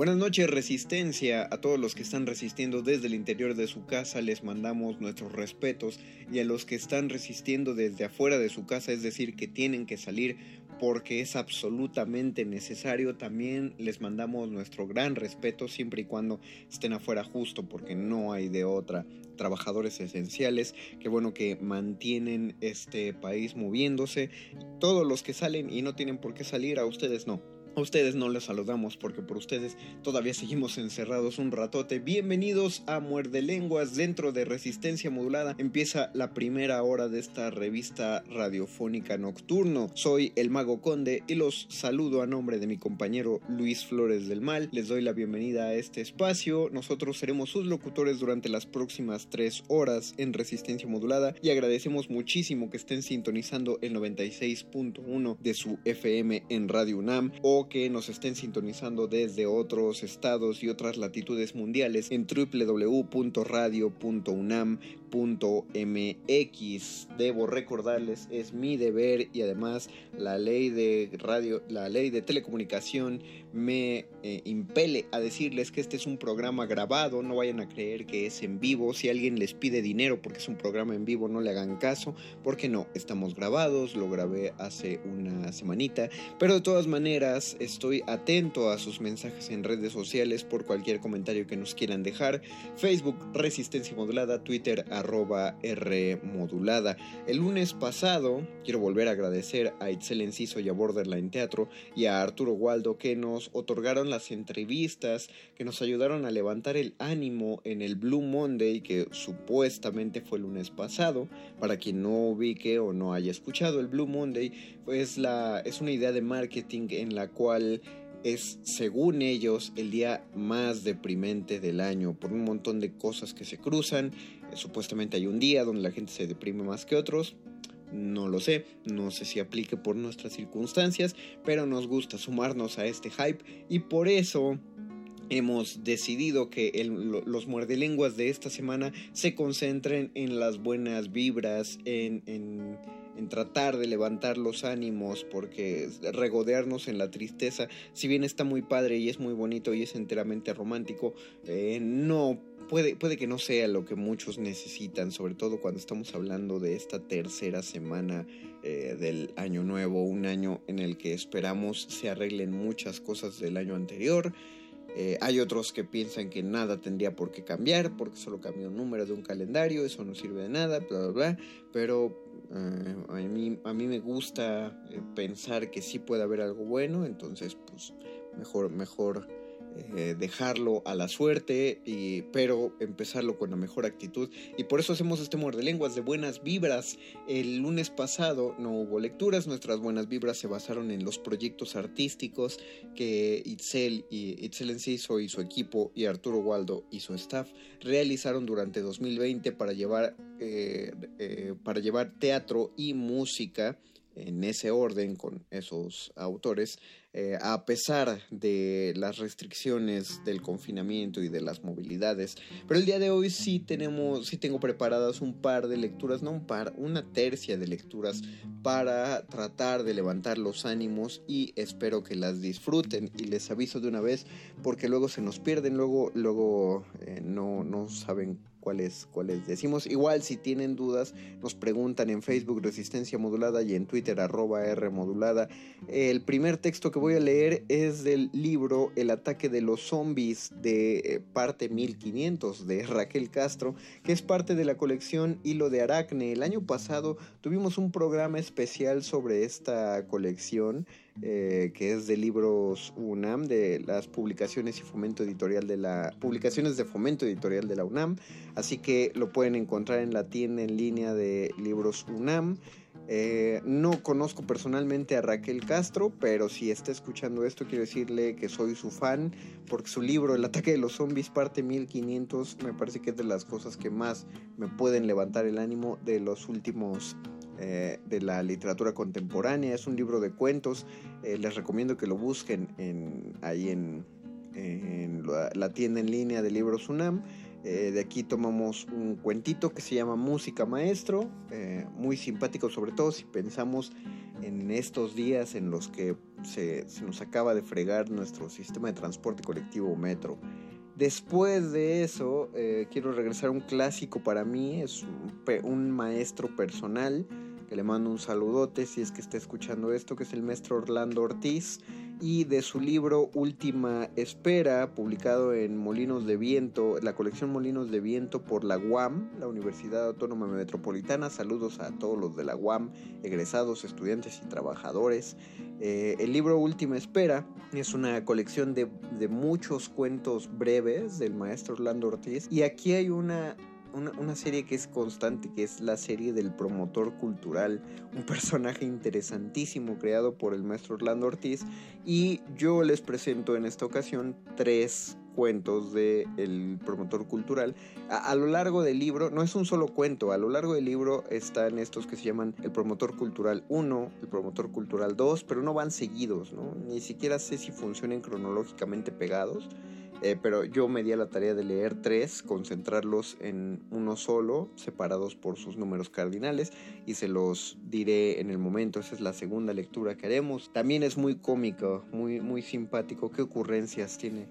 Buenas noches Resistencia, a todos los que están resistiendo desde el interior de su casa les mandamos nuestros respetos y a los que están resistiendo desde afuera de su casa, es decir, que tienen que salir porque es absolutamente necesario, también les mandamos nuestro gran respeto siempre y cuando estén afuera justo porque no hay de otra. Trabajadores esenciales, que bueno que mantienen este país moviéndose, todos los que salen y no tienen por qué salir, a ustedes no. A ustedes no les saludamos porque por ustedes todavía seguimos encerrados un ratote. Bienvenidos a Muerde Lenguas dentro de Resistencia Modulada. Empieza la primera hora de esta revista radiofónica nocturno. Soy el Mago Conde y los saludo a nombre de mi compañero Luis Flores del Mal. Les doy la bienvenida a este espacio. Nosotros seremos sus locutores durante las próximas tres horas en Resistencia Modulada y agradecemos muchísimo que estén sintonizando el 96.1 de su FM en Radio UNAM o que nos estén sintonizando desde otros estados y otras latitudes mundiales en www.radio.unam.mx. Debo recordarles, es mi deber y además la ley de radio, la ley de telecomunicación me eh, impele a decirles que este es un programa grabado, no vayan a creer que es en vivo. Si alguien les pide dinero porque es un programa en vivo, no le hagan caso, porque no, estamos grabados, lo grabé hace una semanita, pero de todas maneras estoy atento a sus mensajes en redes sociales por cualquier comentario que nos quieran dejar. Facebook Resistencia Modulada, Twitter arroba R Modulada. El lunes pasado quiero volver a agradecer a Itzel Enciso y a Borderline Teatro y a Arturo Waldo que nos otorgaron las entrevistas, que nos ayudaron a levantar el ánimo en el Blue Monday que supuestamente fue el lunes pasado. Para quien no ubique o no haya escuchado el Blue Monday, pues la, es una idea de marketing en la cual es, según ellos, el día más deprimente del año por un montón de cosas que se cruzan. Supuestamente hay un día donde la gente se deprime más que otros. No lo sé, no sé si aplique por nuestras circunstancias, pero nos gusta sumarnos a este hype y por eso hemos decidido que los muerdelenguas de esta semana se concentren en las buenas vibras, en, tratar de levantar los ánimos, porque regodearnos en la tristeza, si bien está muy padre y es muy bonito y es enteramente romántico, eh, no puede, puede que no sea lo que muchos necesitan, sobre todo cuando estamos hablando de esta tercera semana eh, del año nuevo, un año en el que esperamos se arreglen muchas cosas del año anterior. Eh, hay otros que piensan que nada tendría por qué cambiar porque solo cambió un número de un calendario, eso no sirve de nada, bla, bla, bla. Pero eh, a, mí, a mí me gusta pensar que sí puede haber algo bueno, entonces pues mejor, mejor eh, dejarlo a la suerte, y, pero empezarlo con la mejor actitud. Y por eso hacemos este muerde lenguas de buenas vibras. El lunes pasado no hubo lecturas, nuestras buenas vibras se basaron en los proyectos artísticos que Itzel y Itzel Enciso y su equipo y Arturo Waldo y su staff realizaron durante 2020 para llevar, eh, eh, para llevar teatro y música en ese orden con esos autores, eh, a pesar de las restricciones del confinamiento y de las movilidades. Pero el día de hoy sí tenemos, sí tengo preparadas un par de lecturas, no un par, una tercia de lecturas para tratar de levantar los ánimos y espero que las disfruten y les aviso de una vez porque luego se nos pierden, luego, luego eh, no, no saben cuáles, cuáles decimos. Igual si tienen dudas, nos preguntan en Facebook Resistencia Modulada y en Twitter arroba R Modulada. El primer texto que voy a leer es del libro El ataque de los zombies de eh, parte 1500 de Raquel Castro, que es parte de la colección Hilo de Aracne. El año pasado tuvimos un programa especial sobre esta colección. Eh, que es de libros UNAM, de las publicaciones y fomento editorial de la publicaciones de fomento editorial de la UNAM, así que lo pueden encontrar en la tienda en línea de libros UNAM. Eh, no conozco personalmente a Raquel Castro, pero si está escuchando esto quiero decirle que soy su fan, porque su libro El ataque de los zombies parte 1500 me parece que es de las cosas que más me pueden levantar el ánimo de los últimos eh, de la literatura contemporánea. Es un libro de cuentos. Eh, les recomiendo que lo busquen en, ahí en, la, tienda en línea de libros UNAM. Eh, de aquí tomamos un cuentito que se llama Música Maestro, muy simpático sobre todo si pensamos en estos días en los que se, se nos acaba de fregar nuestro sistema de transporte colectivo metro. Después de eso, quiero regresar a un clásico para mí, es un maestro personal que le mando un saludote si es que está escuchando esto, que es el maestro Orlando Ortiz, y de su libro Última Espera, publicado en Molinos de Viento, la colección Molinos de Viento por la UAM, la Universidad Autónoma Metropolitana. Saludos a todos los de la UAM, egresados, estudiantes y trabajadores. Eh, el libro Última Espera es una colección de, de muchos cuentos breves del maestro Orlando Ortiz, y aquí hay una una, serie que es constante, que es la serie del promotor cultural, un personaje interesantísimo creado por el maestro Orlando Ortiz. Y yo les presento en esta ocasión tres cuentos del el promotor cultural. A, lo largo del libro, no es un solo cuento, a lo largo del libro están estos que se llaman el promotor cultural 1, el promotor cultural 2, pero no van seguidos, ¿no? Ni siquiera sé si funcionan cronológicamente pegados. Eh, pero yo me di a la tarea de leer tres, concentrarlos en uno solo, separados por sus números cardinales, y se los diré en el momento. Esa es la segunda lectura que haremos. También es muy cómico, muy, muy simpático. ¿Qué ocurrencias tiene?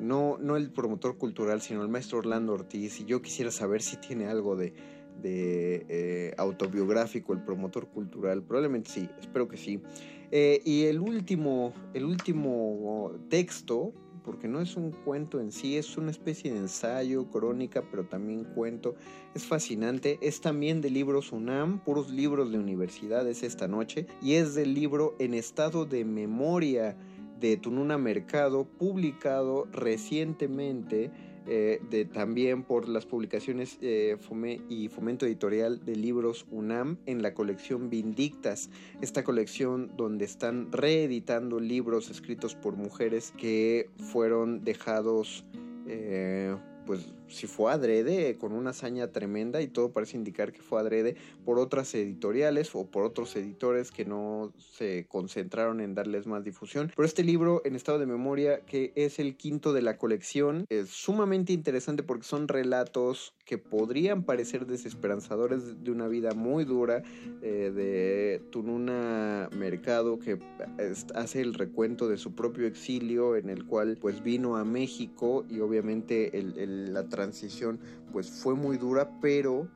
No, no el promotor cultural, sino el maestro Orlando Ortiz. Y yo quisiera saber si tiene algo de, eh, autobiográfico el promotor cultural. Probablemente sí, espero que sí. Eh, y el último, el último texto porque no es un cuento en sí, es una especie de ensayo, crónica, pero también cuento. Es fascinante, es también de libros UNAM, puros libros de universidades esta noche, y es del libro En estado de memoria de Tununa Mercado, publicado recientemente eh, también por las publicaciones eh, y fomento editorial de libros UNAM en la colección Vindictas, esta colección donde están reeditando libros escritos por mujeres que fueron dejados eh, pues si fue adrede, con una hazaña tremenda y todo parece indicar que fue adrede por otras editoriales o por otros editores que no se concentraron en darles más difusión. Pero este libro en estado de memoria, que es el quinto de la colección, es sumamente interesante porque son relatos que podrían parecer desesperanzadores de una vida muy dura eh, de Tununa Mercado que hace el recuento de su propio exilio en el cual pues vino a México y obviamente el, la transición pues fue muy dura, pero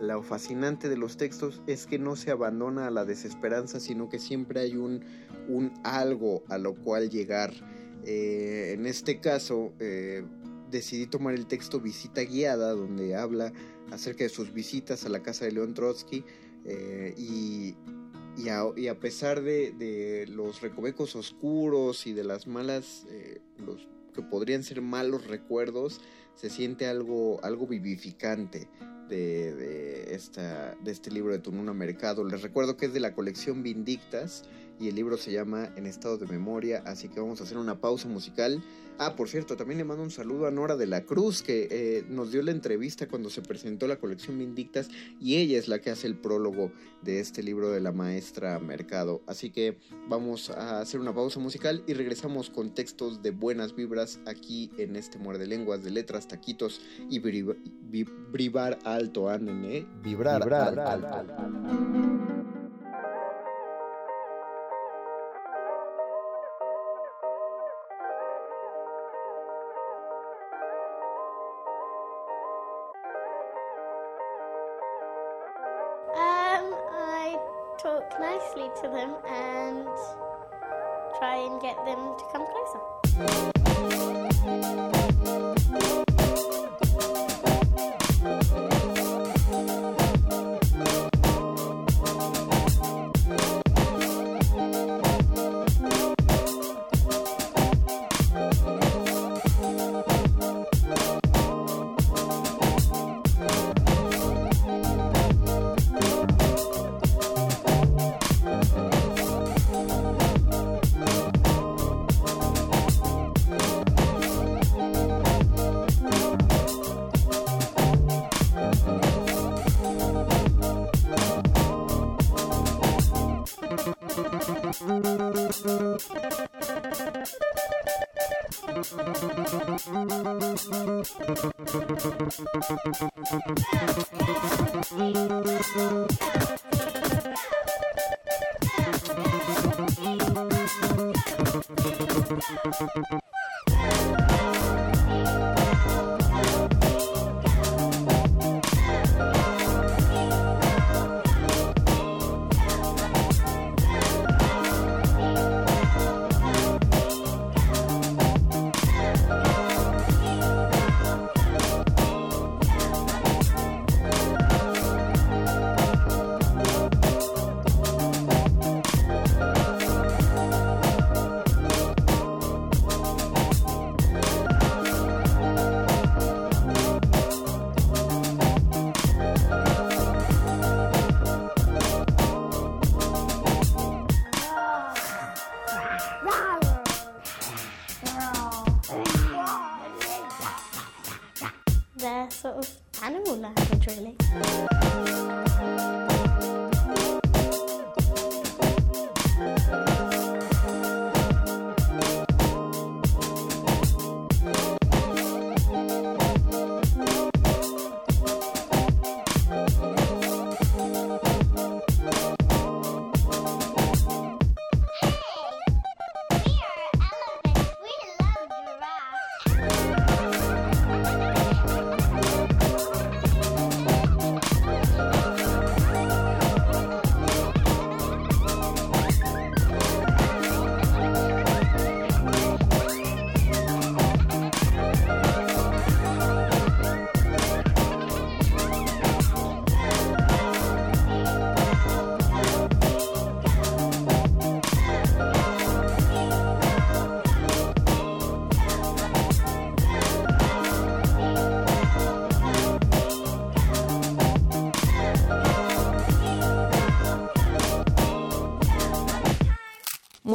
lo fascinante de los textos es que no se abandona a la desesperanza, sino que siempre hay un, un algo a lo cual llegar. Eh, en este caso, eh, decidí tomar el texto Visita Guiada, donde habla acerca de sus visitas a la casa de León Trotsky eh, y, y, a, pesar de, de, los recovecos oscuros y de las malas, los que podrían ser malos recuerdos, se siente algo, algo vivificante de, de, esta, de este libro de Tununa Mercado. Les recuerdo que es de la colección Vindictas y el libro se llama En estado de memoria, así que vamos a hacer una pausa musical. Ah, por cierto, también le mando un saludo a Nora de la Cruz, que eh, nos dio la entrevista cuando se presentó la colección Vindictas y ella es la que hace el prólogo de este libro de la maestra Mercado. Así que vamos a hacer una pausa musical y regresamos con textos de buenas vibras aquí en este Muerde Lenguas de letras, taquitos y vibrar alto, ¿eh? Vibrar, vibrar alto. alto. To them and try and get them to come closer.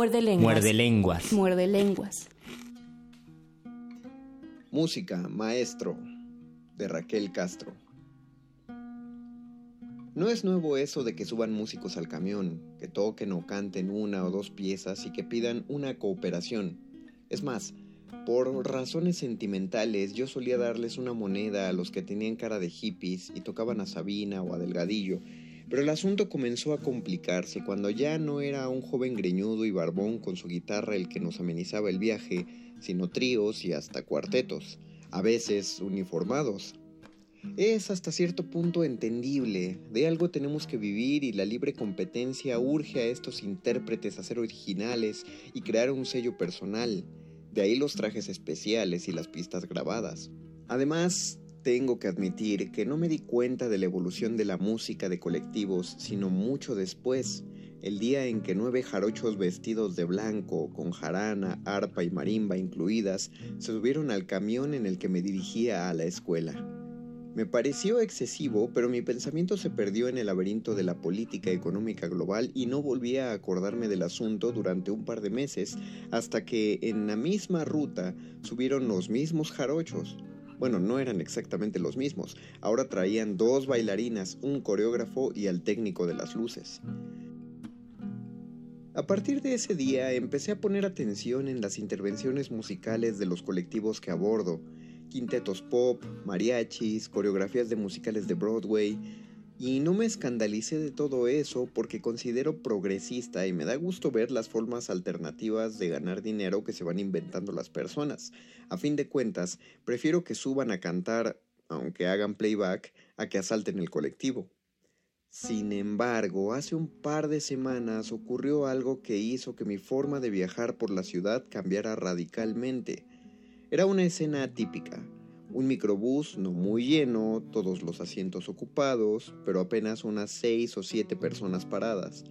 Muerde lenguas. Muerde lenguas. Muerde lenguas. Música, maestro, de Raquel Castro. No es nuevo eso de que suban músicos al camión, que toquen o canten una o dos piezas y que pidan una cooperación. Es más, por razones sentimentales yo solía darles una moneda a los que tenían cara de hippies y tocaban a Sabina o a Delgadillo pero el asunto comenzó a complicarse cuando ya no era un joven greñudo y barbón con su guitarra el que nos amenizaba el viaje, sino tríos y hasta cuartetos, a veces uniformados. Es hasta cierto punto entendible, de algo tenemos que vivir y la libre competencia urge a estos intérpretes a ser originales y crear un sello personal, de ahí los trajes especiales y las pistas grabadas. Además, tengo que admitir que no me di cuenta de la evolución de la música de colectivos, sino mucho después, el día en que nueve jarochos vestidos de blanco, con jarana, arpa y marimba incluidas, se subieron al camión en el que me dirigía a la escuela. Me pareció excesivo, pero mi pensamiento se perdió en el laberinto de la política económica global y no volví a acordarme del asunto durante un par de meses, hasta que en la misma ruta subieron los mismos jarochos. Bueno, no eran exactamente los mismos, ahora traían dos bailarinas, un coreógrafo y al técnico de las luces. A partir de ese día empecé a poner atención en las intervenciones musicales de los colectivos que abordo, quintetos pop, mariachis, coreografías de musicales de Broadway, y no me escandalicé de todo eso porque considero progresista y me da gusto ver las formas alternativas de ganar dinero que se van inventando las personas. A fin de cuentas, prefiero que suban a cantar, aunque hagan playback, a que asalten el colectivo. Sin embargo, hace un par de semanas ocurrió algo que hizo que mi forma de viajar por la ciudad cambiara radicalmente. Era una escena típica. Un microbús no muy lleno, todos los asientos ocupados, pero apenas unas seis o siete personas paradas.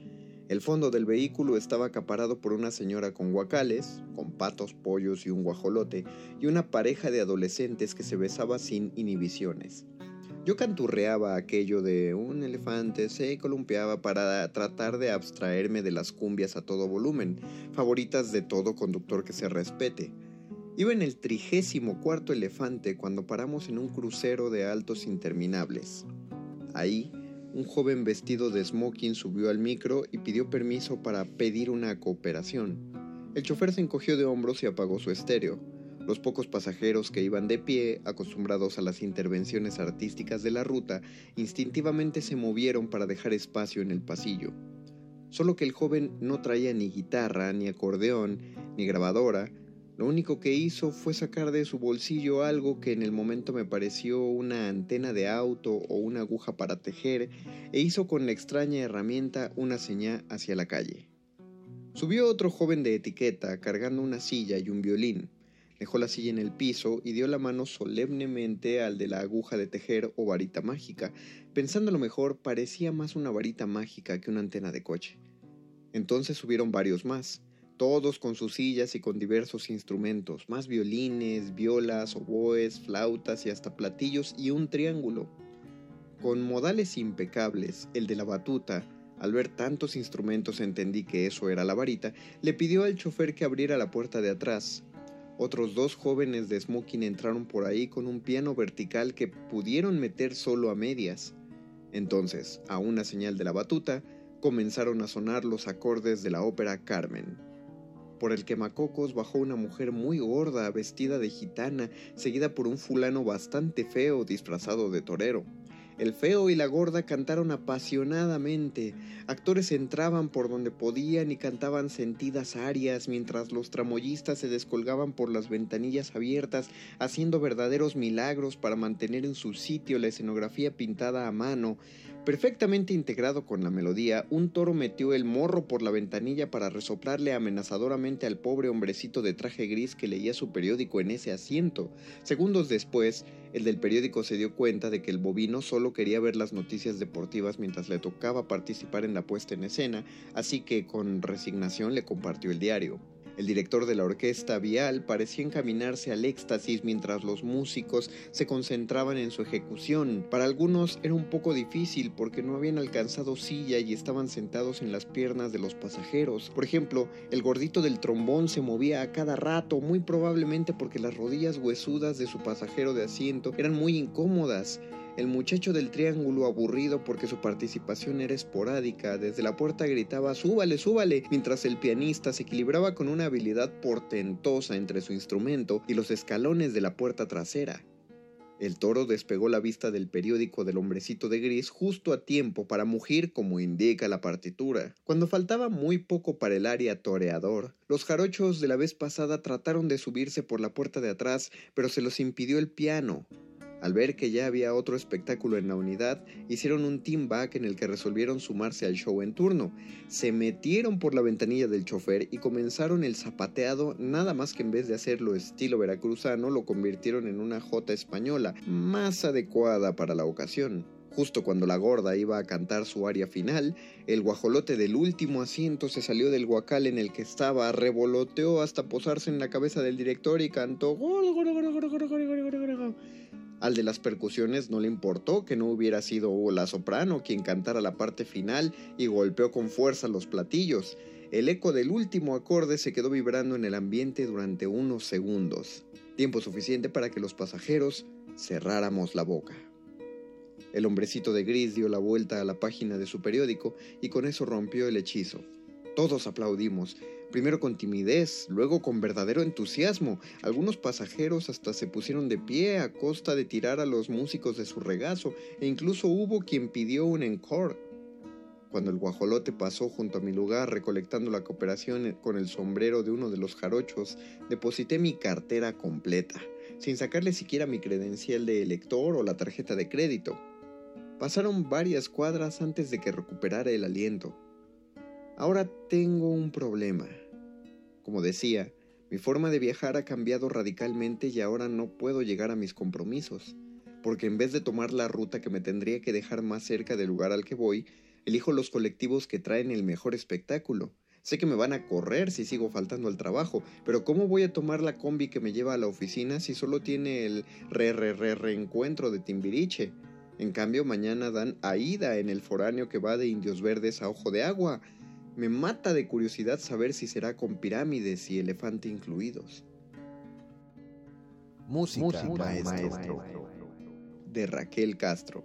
El fondo del vehículo estaba acaparado por una señora con guacales, con patos, pollos y un guajolote, y una pareja de adolescentes que se besaba sin inhibiciones. Yo canturreaba aquello de un elefante se columpiaba para tratar de abstraerme de las cumbias a todo volumen, favoritas de todo conductor que se respete. Iba en el trigésimo cuarto elefante cuando paramos en un crucero de altos interminables. Ahí, un joven vestido de smoking subió al micro y pidió permiso para pedir una cooperación. El chofer se encogió de hombros y apagó su estéreo. Los pocos pasajeros que iban de pie, acostumbrados a las intervenciones artísticas de la ruta, instintivamente se movieron para dejar espacio en el pasillo. Solo que el joven no traía ni guitarra, ni acordeón, ni grabadora, lo único que hizo fue sacar de su bolsillo algo que en el momento me pareció una antena de auto o una aguja para tejer e hizo con la extraña herramienta una señal hacia la calle. Subió otro joven de etiqueta cargando una silla y un violín. Dejó la silla en el piso y dio la mano solemnemente al de la aguja de tejer o varita mágica. Pensando lo mejor, parecía más una varita mágica que una antena de coche. Entonces subieron varios más todos con sus sillas y con diversos instrumentos, más violines, violas, oboes, flautas y hasta platillos y un triángulo. Con modales impecables, el de la batuta, al ver tantos instrumentos entendí que eso era la varita, le pidió al chofer que abriera la puerta de atrás. Otros dos jóvenes de smoking entraron por ahí con un piano vertical que pudieron meter solo a medias. Entonces, a una señal de la batuta, comenzaron a sonar los acordes de la ópera Carmen. Por el quemacocos bajó una mujer muy gorda, vestida de gitana, seguida por un fulano bastante feo, disfrazado de torero. El feo y la gorda cantaron apasionadamente. Actores entraban por donde podían y cantaban sentidas arias, mientras los tramoyistas se descolgaban por las ventanillas abiertas, haciendo verdaderos milagros para mantener en su sitio la escenografía pintada a mano. Perfectamente integrado con la melodía, un toro metió el morro por la ventanilla para resoplarle amenazadoramente al pobre hombrecito de traje gris que leía su periódico en ese asiento. Segundos después, el del periódico se dio cuenta de que el bovino solo quería ver las noticias deportivas mientras le tocaba participar en la puesta en escena, así que con resignación le compartió el diario. El director de la orquesta Vial parecía encaminarse al éxtasis mientras los músicos se concentraban en su ejecución. Para algunos era un poco difícil porque no habían alcanzado silla y estaban sentados en las piernas de los pasajeros. Por ejemplo, el gordito del trombón se movía a cada rato, muy probablemente porque las rodillas huesudas de su pasajero de asiento eran muy incómodas. El muchacho del triángulo, aburrido porque su participación era esporádica, desde la puerta gritaba súbale, súbale, mientras el pianista se equilibraba con una habilidad portentosa entre su instrumento y los escalones de la puerta trasera. El toro despegó la vista del periódico del hombrecito de gris justo a tiempo para mugir como indica la partitura. Cuando faltaba muy poco para el área toreador, los jarochos de la vez pasada trataron de subirse por la puerta de atrás, pero se los impidió el piano. Al ver que ya había otro espectáculo en la unidad, hicieron un team back en el que resolvieron sumarse al show en turno. Se metieron por la ventanilla del chofer y comenzaron el zapateado, nada más que en vez de hacerlo estilo veracruzano, lo convirtieron en una jota española, más adecuada para la ocasión. Justo cuando la gorda iba a cantar su aria final, el guajolote del último asiento se salió del guacal en el que estaba, revoloteó hasta posarse en la cabeza del director y cantó Al de las percusiones no le importó que no hubiera sido la soprano quien cantara la parte final y golpeó con fuerza los platillos. El eco del último acorde se quedó vibrando en el ambiente durante unos segundos, tiempo suficiente para que los pasajeros cerráramos la boca. El hombrecito de gris dio la vuelta a la página de su periódico y con eso rompió el hechizo. Todos aplaudimos, primero con timidez, luego con verdadero entusiasmo. Algunos pasajeros hasta se pusieron de pie a costa de tirar a los músicos de su regazo, e incluso hubo quien pidió un encore. Cuando el guajolote pasó junto a mi lugar recolectando la cooperación con el sombrero de uno de los jarochos, deposité mi cartera completa, sin sacarle siquiera mi credencial de elector o la tarjeta de crédito. Pasaron varias cuadras antes de que recuperara el aliento. Ahora tengo un problema. Como decía, mi forma de viajar ha cambiado radicalmente y ahora no puedo llegar a mis compromisos, porque en vez de tomar la ruta que me tendría que dejar más cerca del lugar al que voy, elijo los colectivos que traen el mejor espectáculo. Sé que me van a correr si sigo faltando al trabajo, pero ¿cómo voy a tomar la combi que me lleva a la oficina si solo tiene el re re re reencuentro de Timbiriche? En cambio, mañana dan Aida en el foráneo que va de Indios Verdes a Ojo de Agua. Me mata de curiosidad saber si será con pirámides y elefante incluidos. Música, maestro. maestro. De Raquel Castro.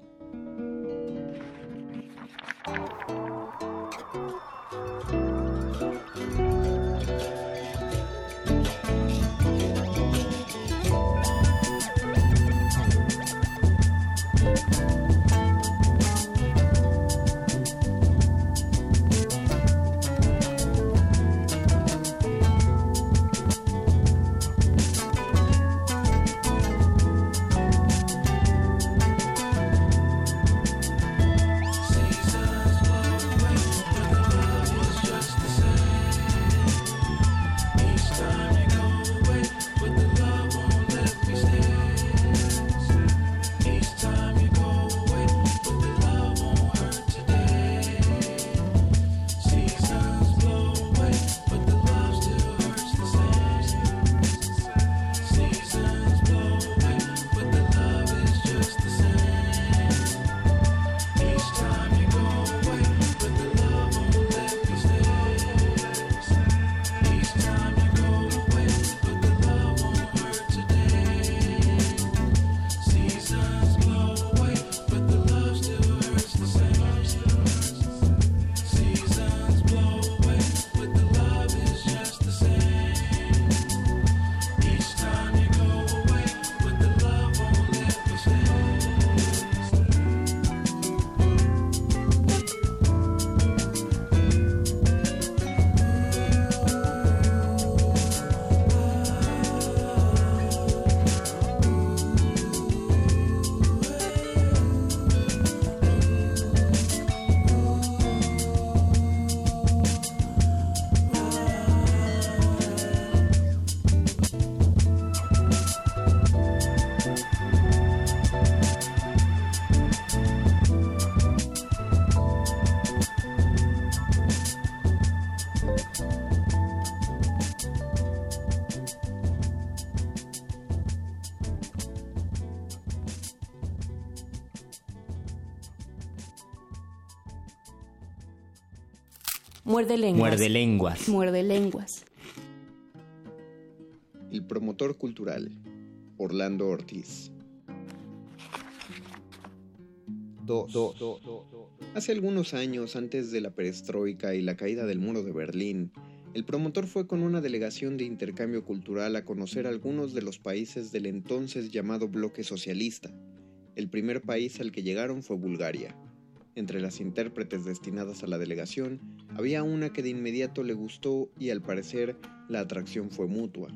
Muerde lenguas. Muerde lenguas. Muerde lenguas. El promotor cultural, Orlando Ortiz. 2. Hace algunos años, antes de la perestroika y la caída del muro de Berlín, el promotor fue con una delegación de intercambio cultural a conocer algunos de los países del entonces llamado bloque socialista. El primer país al que llegaron fue Bulgaria. Entre las intérpretes destinadas a la delegación, había una que de inmediato le gustó y al parecer la atracción fue mutua.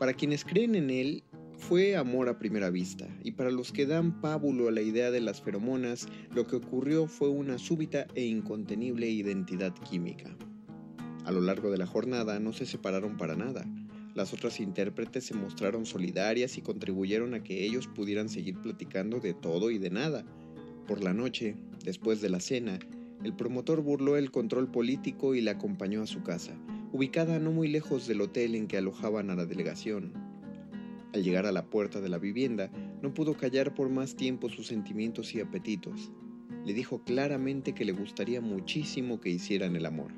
Para quienes creen en él, fue amor a primera vista, y para los que dan pábulo a la idea de las feromonas, lo que ocurrió fue una súbita e incontenible identidad química. A lo largo de la jornada no se separaron para nada. Las otras intérpretes se mostraron solidarias y contribuyeron a que ellos pudieran seguir platicando de todo y de nada. Por la noche, después de la cena, el promotor burló el control político y la acompañó a su casa, ubicada no muy lejos del hotel en que alojaban a la delegación. Al llegar a la puerta de la vivienda, no pudo callar por más tiempo sus sentimientos y apetitos. Le dijo claramente que le gustaría muchísimo que hicieran el amor.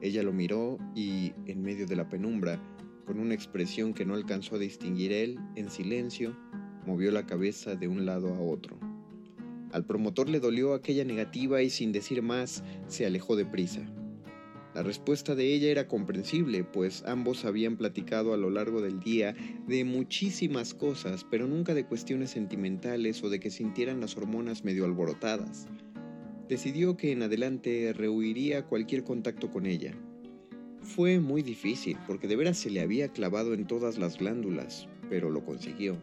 Ella lo miró y, en medio de la penumbra, con una expresión que no alcanzó a distinguir él, en silencio, movió la cabeza de un lado a otro. Al promotor le dolió aquella negativa y sin decir más, se alejó deprisa. La respuesta de ella era comprensible, pues ambos habían platicado a lo largo del día de muchísimas cosas, pero nunca de cuestiones sentimentales o de que sintieran las hormonas medio alborotadas. Decidió que en adelante rehuiría cualquier contacto con ella. Fue muy difícil, porque de veras se le había clavado en todas las glándulas, pero lo consiguió.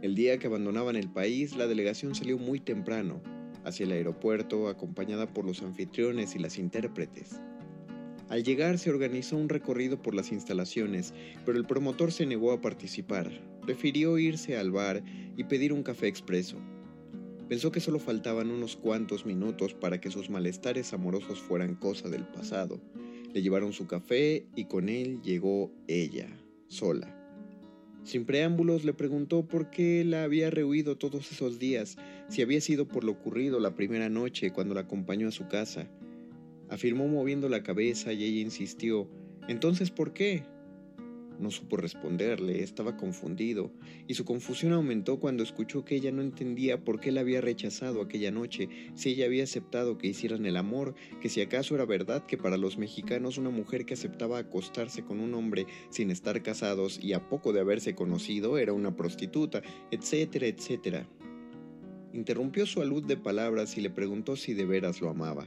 El día que abandonaban el país, la delegación salió muy temprano, hacia el aeropuerto, acompañada por los anfitriones y las intérpretes. Al llegar se organizó un recorrido por las instalaciones, pero el promotor se negó a participar. Prefirió irse al bar y pedir un café expreso. Pensó que solo faltaban unos cuantos minutos para que sus malestares amorosos fueran cosa del pasado. Le llevaron su café y con él llegó ella, sola. Sin preámbulos le preguntó por qué la había rehuido todos esos días, si había sido por lo ocurrido la primera noche cuando la acompañó a su casa afirmó moviendo la cabeza y ella insistió, ¿entonces por qué? No supo responderle, estaba confundido, y su confusión aumentó cuando escuchó que ella no entendía por qué la había rechazado aquella noche, si ella había aceptado que hicieran el amor, que si acaso era verdad que para los mexicanos una mujer que aceptaba acostarse con un hombre sin estar casados y a poco de haberse conocido era una prostituta, etcétera, etcétera. Interrumpió su alud de palabras y le preguntó si de veras lo amaba.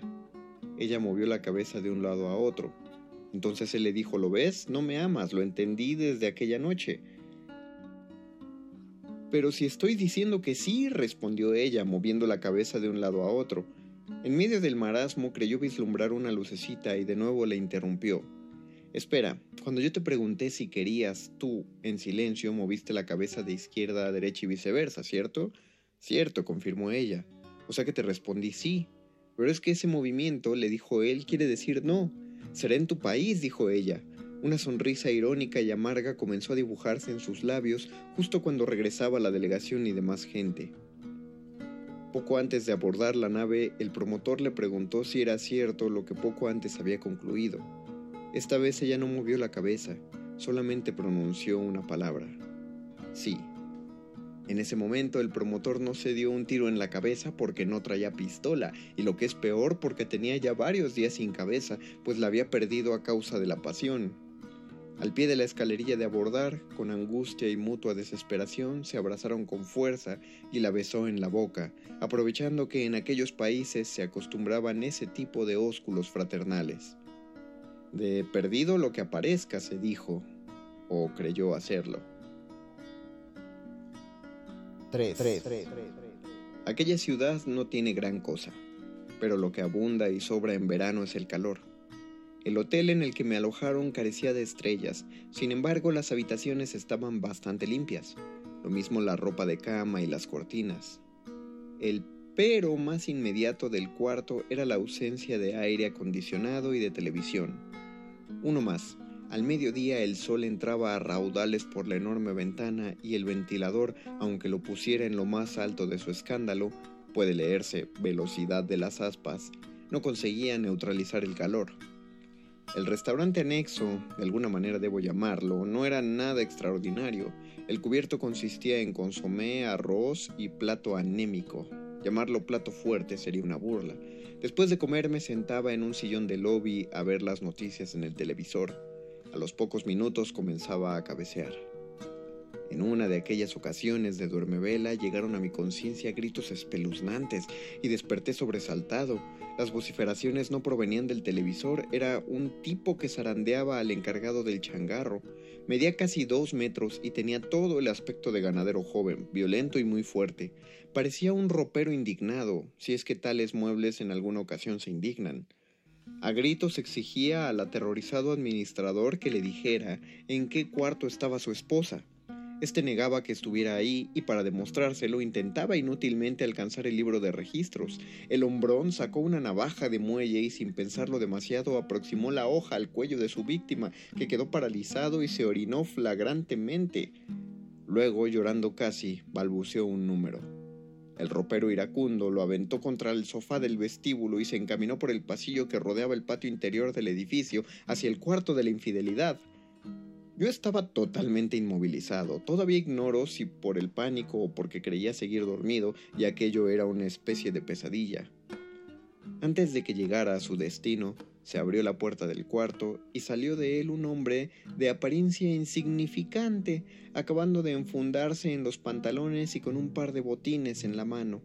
Ella movió la cabeza de un lado a otro. Entonces él le dijo, ¿lo ves? No me amas, lo entendí desde aquella noche. Pero si estoy diciendo que sí, respondió ella, moviendo la cabeza de un lado a otro. En medio del marasmo creyó vislumbrar una lucecita y de nuevo le interrumpió. Espera, cuando yo te pregunté si querías, tú, en silencio, moviste la cabeza de izquierda a derecha y viceversa, ¿cierto? Cierto, confirmó ella. O sea que te respondí sí. Pero es que ese movimiento, le dijo él, quiere decir no. Será en tu país, dijo ella. Una sonrisa irónica y amarga comenzó a dibujarse en sus labios justo cuando regresaba la delegación y demás gente. Poco antes de abordar la nave, el promotor le preguntó si era cierto lo que poco antes había concluido. Esta vez ella no movió la cabeza, solamente pronunció una palabra. Sí. En ese momento el promotor no se dio un tiro en la cabeza porque no traía pistola, y lo que es peor porque tenía ya varios días sin cabeza, pues la había perdido a causa de la pasión. Al pie de la escalerilla de abordar, con angustia y mutua desesperación, se abrazaron con fuerza y la besó en la boca, aprovechando que en aquellos países se acostumbraban ese tipo de ósculos fraternales. De perdido lo que aparezca, se dijo, o creyó hacerlo. 3. Aquella ciudad no tiene gran cosa, pero lo que abunda y sobra en verano es el calor. El hotel en el que me alojaron carecía de estrellas, sin embargo las habitaciones estaban bastante limpias, lo mismo la ropa de cama y las cortinas. El pero más inmediato del cuarto era la ausencia de aire acondicionado y de televisión. Uno más, al mediodía el sol entraba a raudales por la enorme ventana y el ventilador, aunque lo pusiera en lo más alto de su escándalo, puede leerse velocidad de las aspas, no conseguía neutralizar el calor. El restaurante anexo, de alguna manera debo llamarlo, no era nada extraordinario. El cubierto consistía en consomé, arroz y plato anémico. Llamarlo plato fuerte sería una burla. Después de comer me sentaba en un sillón de lobby a ver las noticias en el televisor. A los pocos minutos comenzaba a cabecear. En una de aquellas ocasiones de duermevela llegaron a mi conciencia gritos espeluznantes y desperté sobresaltado. Las vociferaciones no provenían del televisor, era un tipo que zarandeaba al encargado del changarro. Medía casi dos metros y tenía todo el aspecto de ganadero joven, violento y muy fuerte. Parecía un ropero indignado, si es que tales muebles en alguna ocasión se indignan. A gritos exigía al aterrorizado administrador que le dijera en qué cuarto estaba su esposa. Este negaba que estuviera ahí y para demostrárselo intentaba inútilmente alcanzar el libro de registros. El hombrón sacó una navaja de muelle y sin pensarlo demasiado aproximó la hoja al cuello de su víctima, que quedó paralizado y se orinó flagrantemente. Luego, llorando casi, balbuceó un número. El ropero iracundo lo aventó contra el sofá del vestíbulo y se encaminó por el pasillo que rodeaba el patio interior del edificio hacia el cuarto de la infidelidad. Yo estaba totalmente inmovilizado. Todavía ignoro si por el pánico o porque creía seguir dormido y aquello era una especie de pesadilla. Antes de que llegara a su destino, se abrió la puerta del cuarto y salió de él un hombre de apariencia insignificante, acabando de enfundarse en los pantalones y con un par de botines en la mano.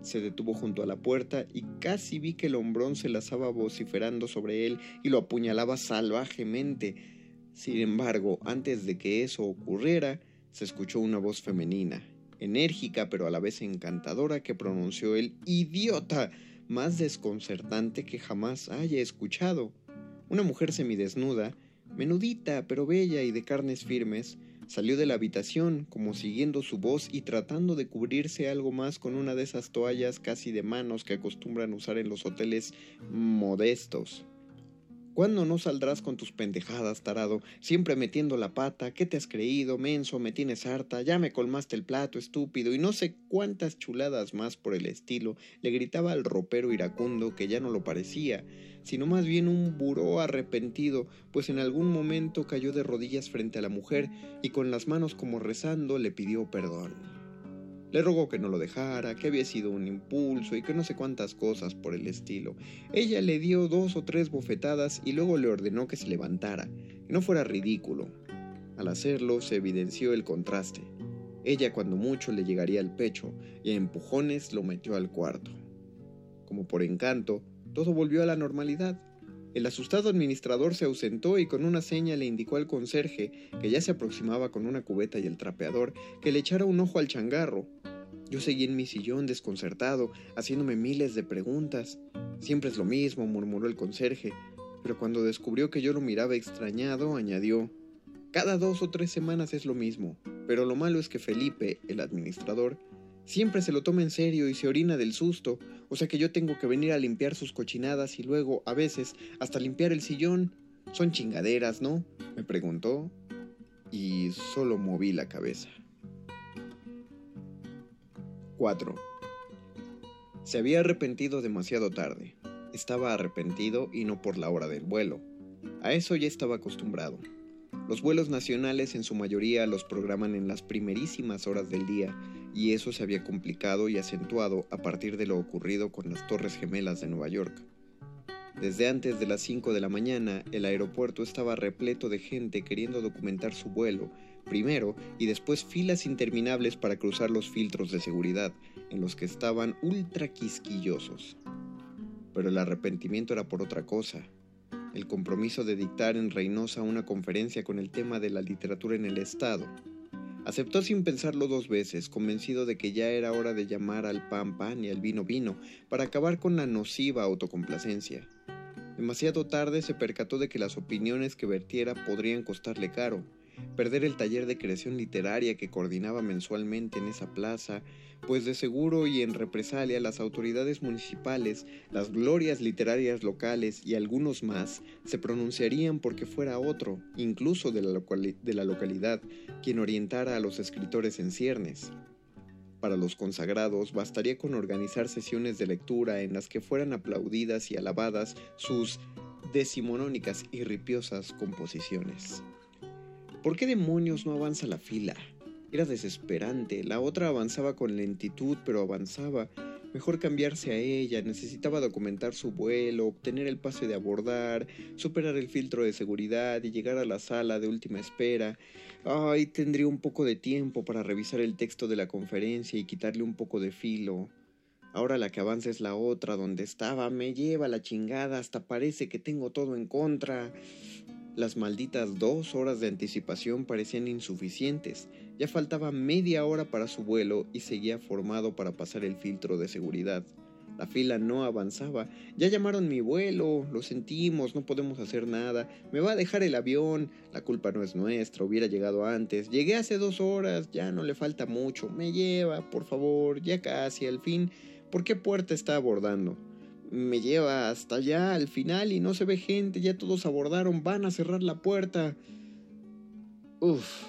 Se detuvo junto a la puerta y casi vi que el hombrón se lazaba vociferando sobre él y lo apuñalaba salvajemente. Sin embargo, antes de que eso ocurriera, se escuchó una voz femenina, enérgica pero a la vez encantadora, que pronunció el idiota más desconcertante que jamás haya escuchado. Una mujer semidesnuda, menudita pero bella y de carnes firmes, salió de la habitación como siguiendo su voz y tratando de cubrirse algo más con una de esas toallas casi de manos que acostumbran usar en los hoteles modestos. ¿Cuándo no saldrás con tus pendejadas, tarado? Siempre metiendo la pata. ¿Qué te has creído, menso? Me tienes harta. Ya me colmaste el plato, estúpido. Y no sé cuántas chuladas más por el estilo. Le gritaba al ropero iracundo que ya no lo parecía, sino más bien un buró arrepentido, pues en algún momento cayó de rodillas frente a la mujer y con las manos como rezando le pidió perdón. Le rogó que no lo dejara, que había sido un impulso y que no sé cuántas cosas por el estilo. Ella le dio dos o tres bofetadas y luego le ordenó que se levantara, que no fuera ridículo. Al hacerlo se evidenció el contraste. Ella cuando mucho le llegaría al pecho y a empujones lo metió al cuarto. Como por encanto, todo volvió a la normalidad. El asustado administrador se ausentó y con una seña le indicó al conserje, que ya se aproximaba con una cubeta y el trapeador, que le echara un ojo al changarro. Yo seguí en mi sillón desconcertado, haciéndome miles de preguntas. Siempre es lo mismo, murmuró el conserje, pero cuando descubrió que yo lo miraba extrañado, añadió, Cada dos o tres semanas es lo mismo, pero lo malo es que Felipe, el administrador, siempre se lo toma en serio y se orina del susto, o sea que yo tengo que venir a limpiar sus cochinadas y luego, a veces, hasta limpiar el sillón. Son chingaderas, ¿no? me preguntó, y solo moví la cabeza. 4. Se había arrepentido demasiado tarde. Estaba arrepentido y no por la hora del vuelo. A eso ya estaba acostumbrado. Los vuelos nacionales en su mayoría los programan en las primerísimas horas del día y eso se había complicado y acentuado a partir de lo ocurrido con las Torres Gemelas de Nueva York. Desde antes de las 5 de la mañana, el aeropuerto estaba repleto de gente queriendo documentar su vuelo primero y después filas interminables para cruzar los filtros de seguridad, en los que estaban ultra quisquillosos. Pero el arrepentimiento era por otra cosa. El compromiso de dictar en Reynosa una conferencia con el tema de la literatura en el Estado. Aceptó sin pensarlo dos veces, convencido de que ya era hora de llamar al pan pan y al vino vino, para acabar con la nociva autocomplacencia. Demasiado tarde se percató de que las opiniones que vertiera podrían costarle caro, perder el taller de creación literaria que coordinaba mensualmente en esa plaza, pues de seguro y en represalia las autoridades municipales, las glorias literarias locales y algunos más se pronunciarían porque fuera otro, incluso de la, de la localidad, quien orientara a los escritores en ciernes. Para los consagrados bastaría con organizar sesiones de lectura en las que fueran aplaudidas y alabadas sus decimonónicas y ripiosas composiciones. ¿Por qué demonios no avanza la fila? Era desesperante. La otra avanzaba con lentitud, pero avanzaba. Mejor cambiarse a ella. Necesitaba documentar su vuelo, obtener el pase de abordar, superar el filtro de seguridad y llegar a la sala de última espera. Ay, tendría un poco de tiempo para revisar el texto de la conferencia y quitarle un poco de filo. Ahora la que avanza es la otra, donde estaba, me lleva la chingada, hasta parece que tengo todo en contra. Las malditas dos horas de anticipación parecían insuficientes. Ya faltaba media hora para su vuelo y seguía formado para pasar el filtro de seguridad. La fila no avanzaba. Ya llamaron mi vuelo, lo sentimos, no podemos hacer nada. Me va a dejar el avión, la culpa no es nuestra, hubiera llegado antes. Llegué hace dos horas, ya no le falta mucho. Me lleva, por favor, ya casi, al fin. ¿Por qué puerta está abordando? Me lleva hasta allá al final y no se ve gente, ya todos abordaron, van a cerrar la puerta. Uf,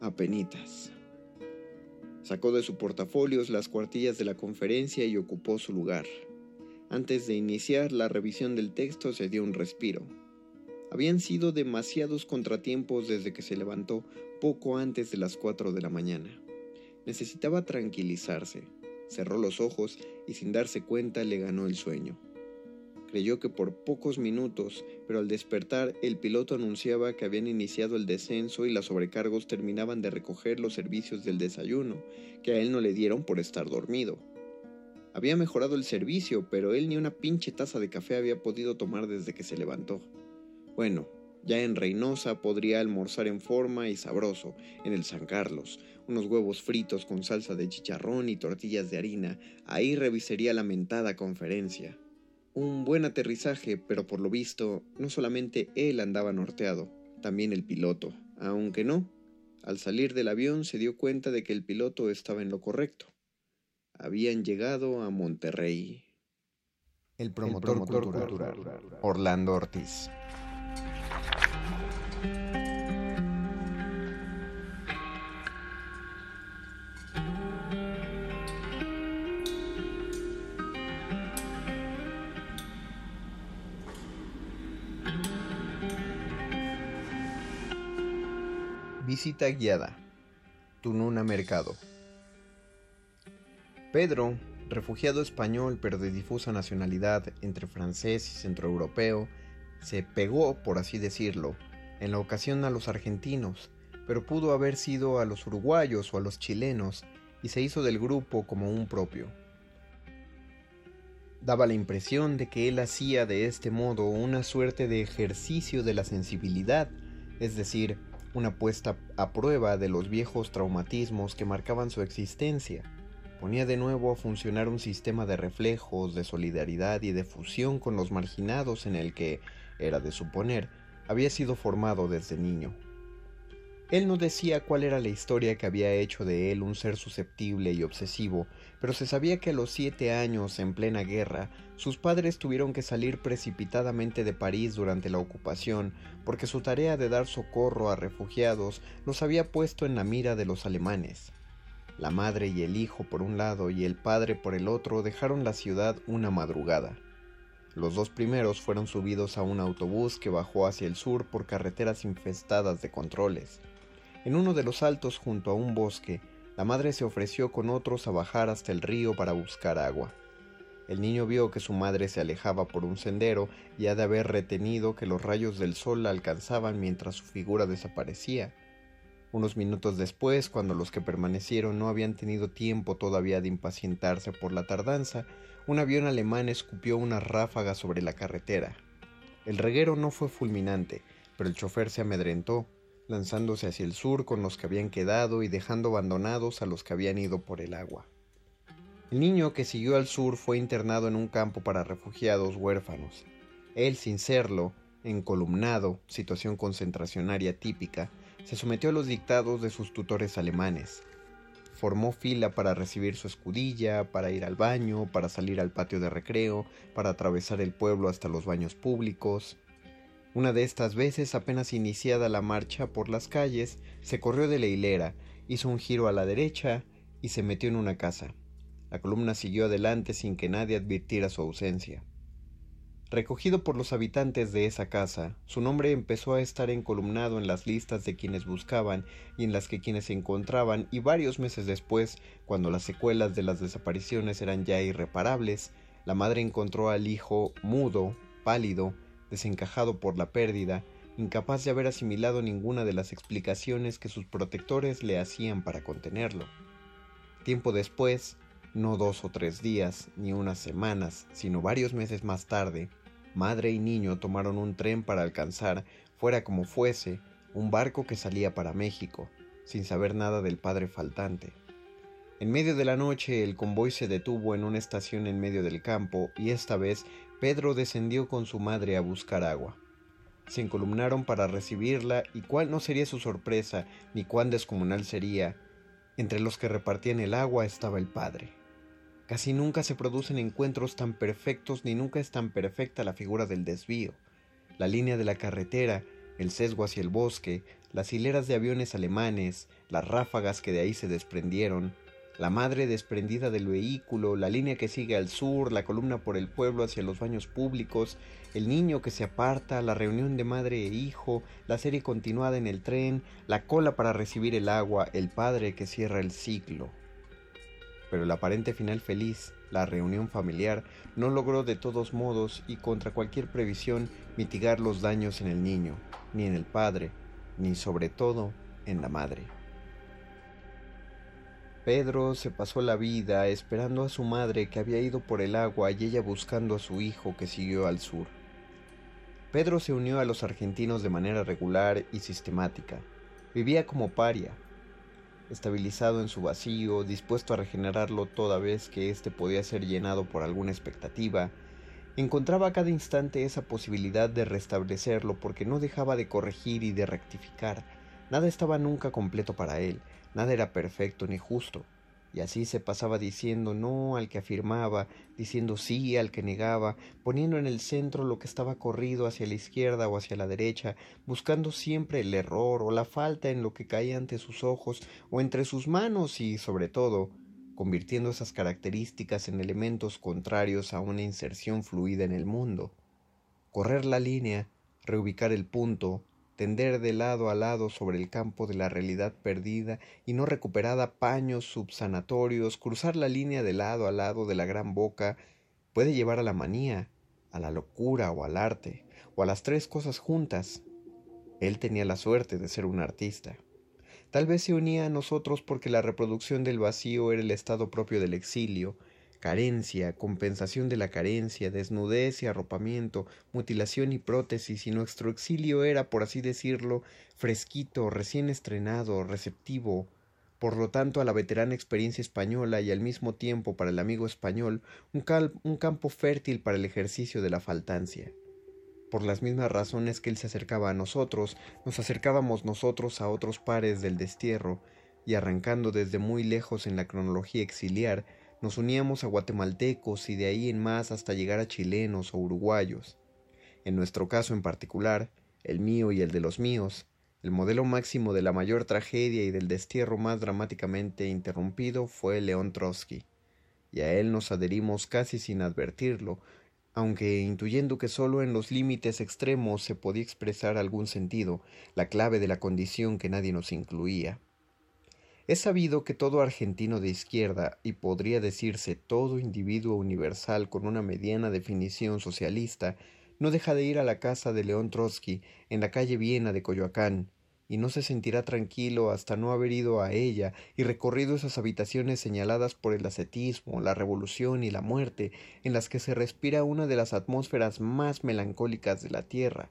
Apenitas. Sacó de su portafolios las cuartillas de la conferencia y ocupó su lugar. Antes de iniciar la revisión del texto se dio un respiro. Habían sido demasiados contratiempos desde que se levantó poco antes de las cuatro de la mañana. Necesitaba tranquilizarse. Cerró los ojos y sin darse cuenta le ganó el sueño. Creyó que por pocos minutos, pero al despertar el piloto anunciaba que habían iniciado el descenso y las sobrecargos terminaban de recoger los servicios del desayuno, que a él no le dieron por estar dormido. Había mejorado el servicio, pero él ni una pinche taza de café había podido tomar desde que se levantó. Bueno, ya en Reynosa podría almorzar en forma y sabroso, en el San Carlos, unos huevos fritos con salsa de chicharrón y tortillas de harina, ahí revisaría la mentada conferencia. Un buen aterrizaje, pero por lo visto, no solamente él andaba norteado, también el piloto, aunque no. Al salir del avión se dio cuenta de que el piloto estaba en lo correcto. Habían llegado a Monterrey. El promotor, cultural, Orlando Ortiz. Visita guiada. Tununa Mercado. Pedro, refugiado español pero de difusa nacionalidad entre francés y centroeuropeo, se pegó, por así decirlo, en la ocasión a los argentinos, pero pudo haber sido a los uruguayos o a los chilenos, y se hizo del grupo como un propio. Daba la impresión de que él hacía de este modo una suerte de ejercicio de la sensibilidad, es decir, una puesta a prueba de los viejos traumatismos que marcaban su existencia. Ponía de nuevo a funcionar un sistema de reflejos, de solidaridad y de fusión con los marginados en el que, era de suponer, había sido formado desde niño. Él no decía cuál era la historia que había hecho de él un ser susceptible y obsesivo, pero se sabía que a los siete años, en plena guerra, sus padres tuvieron que salir precipitadamente de París durante la ocupación, porque su tarea de dar socorro a refugiados los había puesto en la mira de los alemanes. La madre y el hijo por un lado y el padre por el otro dejaron la ciudad una madrugada. Los dos primeros fueron subidos a un autobús que bajó hacia el sur por carreteras infestadas de controles. En uno de los altos junto a un bosque, la madre se ofreció con otros a bajar hasta el río para buscar agua. El niño vio que su madre se alejaba por un sendero y ha de haber retenido que los rayos del sol la alcanzaban mientras su figura desaparecía. Unos minutos después, cuando los que permanecieron no habían tenido tiempo todavía de impacientarse por la tardanza, un avión alemán escupió una ráfaga sobre la carretera. El reguero no fue fulminante, pero el chofer se amedrentó lanzándose hacia el sur con los que habían quedado y dejando abandonados a los que habían ido por el agua. El niño que siguió al sur fue internado en un campo para refugiados huérfanos. Él, sin serlo, encolumnado, situación concentracionaria típica, se sometió a los dictados de sus tutores alemanes. Formó fila para recibir su escudilla, para ir al baño, para salir al patio de recreo, para atravesar el pueblo hasta los baños públicos, una de estas veces, apenas iniciada la marcha por las calles, se corrió de la hilera, hizo un giro a la derecha y se metió en una casa. La columna siguió adelante sin que nadie advirtiera su ausencia. Recogido por los habitantes de esa casa, su nombre empezó a estar encolumnado en las listas de quienes buscaban y en las que quienes se encontraban, y varios meses después, cuando las secuelas de las desapariciones eran ya irreparables, la madre encontró al hijo mudo, pálido, desencajado por la pérdida, incapaz de haber asimilado ninguna de las explicaciones que sus protectores le hacían para contenerlo. Tiempo después, no dos o tres días, ni unas semanas, sino varios meses más tarde, madre y niño tomaron un tren para alcanzar, fuera como fuese, un barco que salía para México, sin saber nada del padre faltante. En medio de la noche el convoy se detuvo en una estación en medio del campo y esta vez Pedro descendió con su madre a buscar agua. Se encolumnaron para recibirla y cuál no sería su sorpresa ni cuán descomunal sería. Entre los que repartían el agua estaba el padre. Casi nunca se producen encuentros tan perfectos ni nunca es tan perfecta la figura del desvío. La línea de la carretera, el sesgo hacia el bosque, las hileras de aviones alemanes, las ráfagas que de ahí se desprendieron, la madre desprendida del vehículo, la línea que sigue al sur, la columna por el pueblo hacia los baños públicos, el niño que se aparta, la reunión de madre e hijo, la serie continuada en el tren, la cola para recibir el agua, el padre que cierra el ciclo. Pero el aparente final feliz, la reunión familiar, no logró de todos modos y contra cualquier previsión mitigar los daños en el niño, ni en el padre, ni sobre todo en la madre. Pedro se pasó la vida esperando a su madre que había ido por el agua y ella buscando a su hijo que siguió al sur. Pedro se unió a los argentinos de manera regular y sistemática. Vivía como paria, estabilizado en su vacío, dispuesto a regenerarlo toda vez que éste podía ser llenado por alguna expectativa, encontraba a cada instante esa posibilidad de restablecerlo porque no dejaba de corregir y de rectificar. Nada estaba nunca completo para él, Nada era perfecto ni justo, y así se pasaba diciendo no al que afirmaba, diciendo sí al que negaba, poniendo en el centro lo que estaba corrido hacia la izquierda o hacia la derecha, buscando siempre el error o la falta en lo que caía ante sus ojos o entre sus manos y, sobre todo, convirtiendo esas características en elementos contrarios a una inserción fluida en el mundo. Correr la línea, reubicar el punto, tender de lado a lado sobre el campo de la realidad perdida y no recuperada paños subsanatorios, cruzar la línea de lado a lado de la gran boca, puede llevar a la manía, a la locura o al arte, o a las tres cosas juntas. Él tenía la suerte de ser un artista. Tal vez se unía a nosotros porque la reproducción del vacío era el estado propio del exilio, carencia, compensación de la carencia, desnudez y arropamiento, mutilación y prótesis, y nuestro exilio era, por así decirlo, fresquito, recién estrenado, receptivo, por lo tanto a la veterana experiencia española y al mismo tiempo para el amigo español un, un campo fértil para el ejercicio de la faltancia. Por las mismas razones que él se acercaba a nosotros, nos acercábamos nosotros a otros pares del destierro, y arrancando desde muy lejos en la cronología exiliar, nos uníamos a guatemaltecos y de ahí en más hasta llegar a chilenos o uruguayos. En nuestro caso en particular, el mío y el de los míos, el modelo máximo de la mayor tragedia y del destierro más dramáticamente interrumpido fue León Trotsky, y a él nos adherimos casi sin advertirlo, aunque intuyendo que sólo en los límites extremos se podía expresar algún sentido, la clave de la condición que nadie nos incluía. Es sabido que todo argentino de izquierda, y podría decirse todo individuo universal con una mediana definición socialista, no deja de ir a la casa de León Trotsky en la calle Viena de Coyoacán, y no se sentirá tranquilo hasta no haber ido a ella y recorrido esas habitaciones señaladas por el ascetismo, la revolución y la muerte, en las que se respira una de las atmósferas más melancólicas de la tierra,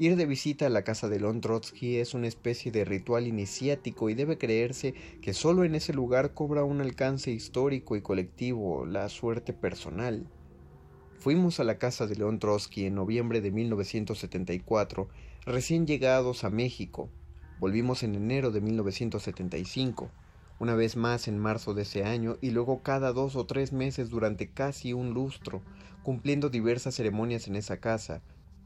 Ir de visita a la casa de Lon Trotsky es una especie de ritual iniciático y debe creerse que solo en ese lugar cobra un alcance histórico y colectivo la suerte personal. Fuimos a la casa de León Trotsky en noviembre de 1974, recién llegados a México. Volvimos en enero de 1975, una vez más en marzo de ese año y luego cada dos o tres meses durante casi un lustro, cumpliendo diversas ceremonias en esa casa,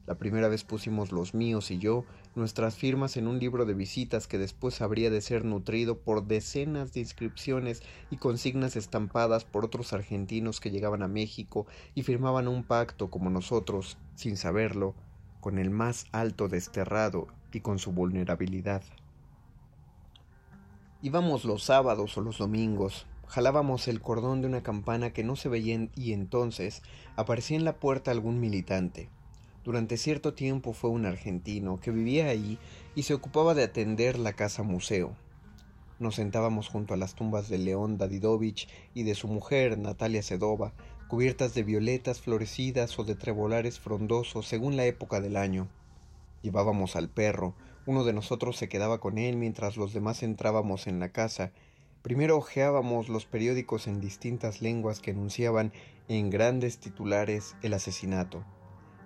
la primera vez pusimos los míos y yo nuestras firmas en un libro de visitas que después habría de ser nutrido por decenas de inscripciones y consignas estampadas por otros argentinos que llegaban a México y firmaban un pacto como nosotros, sin saberlo, con el más alto desterrado y con su vulnerabilidad. Íbamos los sábados o los domingos, jalábamos el cordón de una campana que no se veía y entonces aparecía en la puerta algún militante. Durante cierto tiempo fue un argentino que vivía allí y se ocupaba de atender la casa museo. Nos sentábamos junto a las tumbas de León Dadidovich y de su mujer Natalia Sedova, cubiertas de violetas florecidas o de trebolares frondosos según la época del año. Llevábamos al perro, uno de nosotros se quedaba con él mientras los demás entrábamos en la casa. Primero hojeábamos los periódicos en distintas lenguas que anunciaban en grandes titulares el asesinato.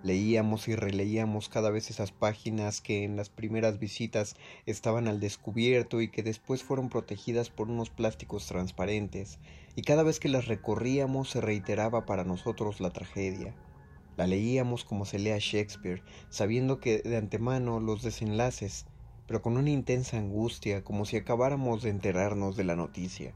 Leíamos y releíamos cada vez esas páginas que en las primeras visitas estaban al descubierto y que después fueron protegidas por unos plásticos transparentes, y cada vez que las recorríamos se reiteraba para nosotros la tragedia. La leíamos como se lee a Shakespeare, sabiendo que de antemano los desenlaces, pero con una intensa angustia, como si acabáramos de enterarnos de la noticia.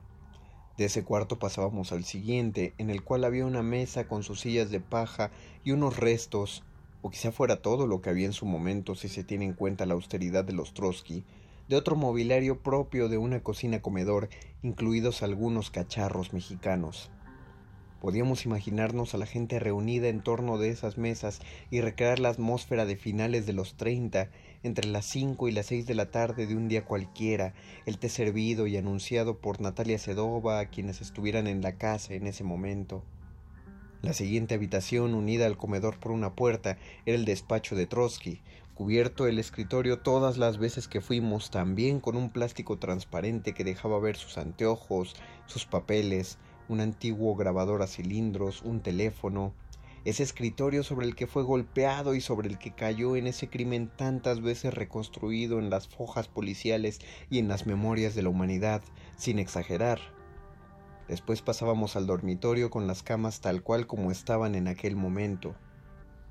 De ese cuarto pasábamos al siguiente, en el cual había una mesa con sus sillas de paja y unos restos, o quizá fuera todo lo que había en su momento si se tiene en cuenta la austeridad de los Trotsky, de otro mobiliario propio de una cocina comedor, incluidos algunos cacharros mexicanos. Podíamos imaginarnos a la gente reunida en torno de esas mesas y recrear la atmósfera de finales de los treinta, entre las cinco y las seis de la tarde de un día cualquiera, el té servido y anunciado por Natalia Sedova a quienes estuvieran en la casa en ese momento. La siguiente habitación, unida al comedor por una puerta, era el despacho de Trotsky, cubierto el escritorio todas las veces que fuimos, también con un plástico transparente que dejaba ver sus anteojos, sus papeles, un antiguo grabador a cilindros, un teléfono, ese escritorio sobre el que fue golpeado y sobre el que cayó en ese crimen tantas veces reconstruido en las fojas policiales y en las memorias de la humanidad, sin exagerar. Después pasábamos al dormitorio con las camas tal cual como estaban en aquel momento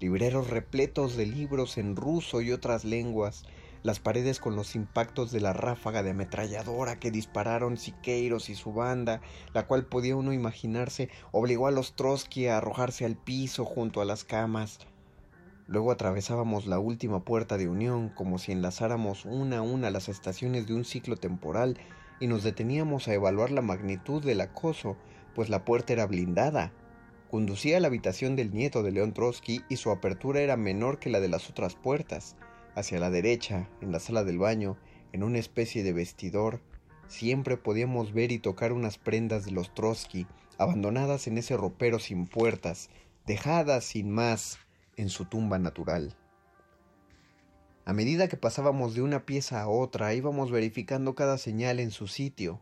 libreros repletos de libros en ruso y otras lenguas, las paredes con los impactos de la ráfaga de ametralladora que dispararon Siqueiros y su banda, la cual podía uno imaginarse obligó a los Trotsky a arrojarse al piso junto a las camas. Luego atravesábamos la última puerta de unión como si enlazáramos una a una las estaciones de un ciclo temporal y nos deteníamos a evaluar la magnitud del acoso, pues la puerta era blindada Conducía a la habitación del nieto de León Trotsky y su apertura era menor que la de las otras puertas. Hacia la derecha, en la sala del baño, en una especie de vestidor, siempre podíamos ver y tocar unas prendas de los Trotsky, abandonadas en ese ropero sin puertas, dejadas sin más en su tumba natural. A medida que pasábamos de una pieza a otra, íbamos verificando cada señal en su sitio,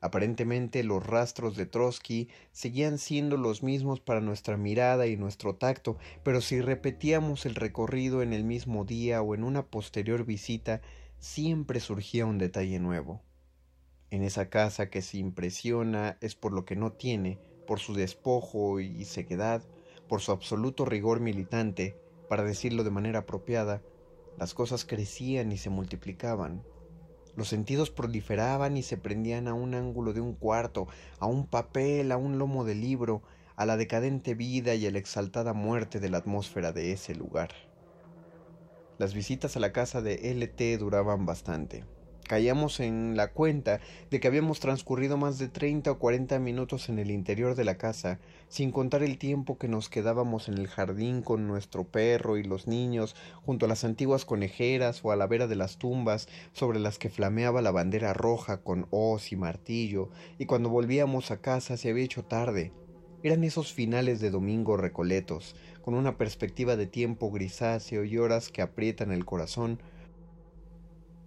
Aparentemente los rastros de Trotsky seguían siendo los mismos para nuestra mirada y nuestro tacto, pero si repetíamos el recorrido en el mismo día o en una posterior visita, siempre surgía un detalle nuevo. En esa casa que se impresiona es por lo que no tiene, por su despojo y sequedad, por su absoluto rigor militante, para decirlo de manera apropiada, las cosas crecían y se multiplicaban, los sentidos proliferaban y se prendían a un ángulo de un cuarto, a un papel, a un lomo de libro, a la decadente vida y a la exaltada muerte de la atmósfera de ese lugar. Las visitas a la casa de LT duraban bastante. Caíamos en la cuenta de que habíamos transcurrido más de treinta o cuarenta minutos en el interior de la casa, sin contar el tiempo que nos quedábamos en el jardín con nuestro perro y los niños, junto a las antiguas conejeras o a la vera de las tumbas sobre las que flameaba la bandera roja con hoz y martillo, y cuando volvíamos a casa se había hecho tarde. Eran esos finales de domingo recoletos, con una perspectiva de tiempo grisáceo y horas que aprietan el corazón,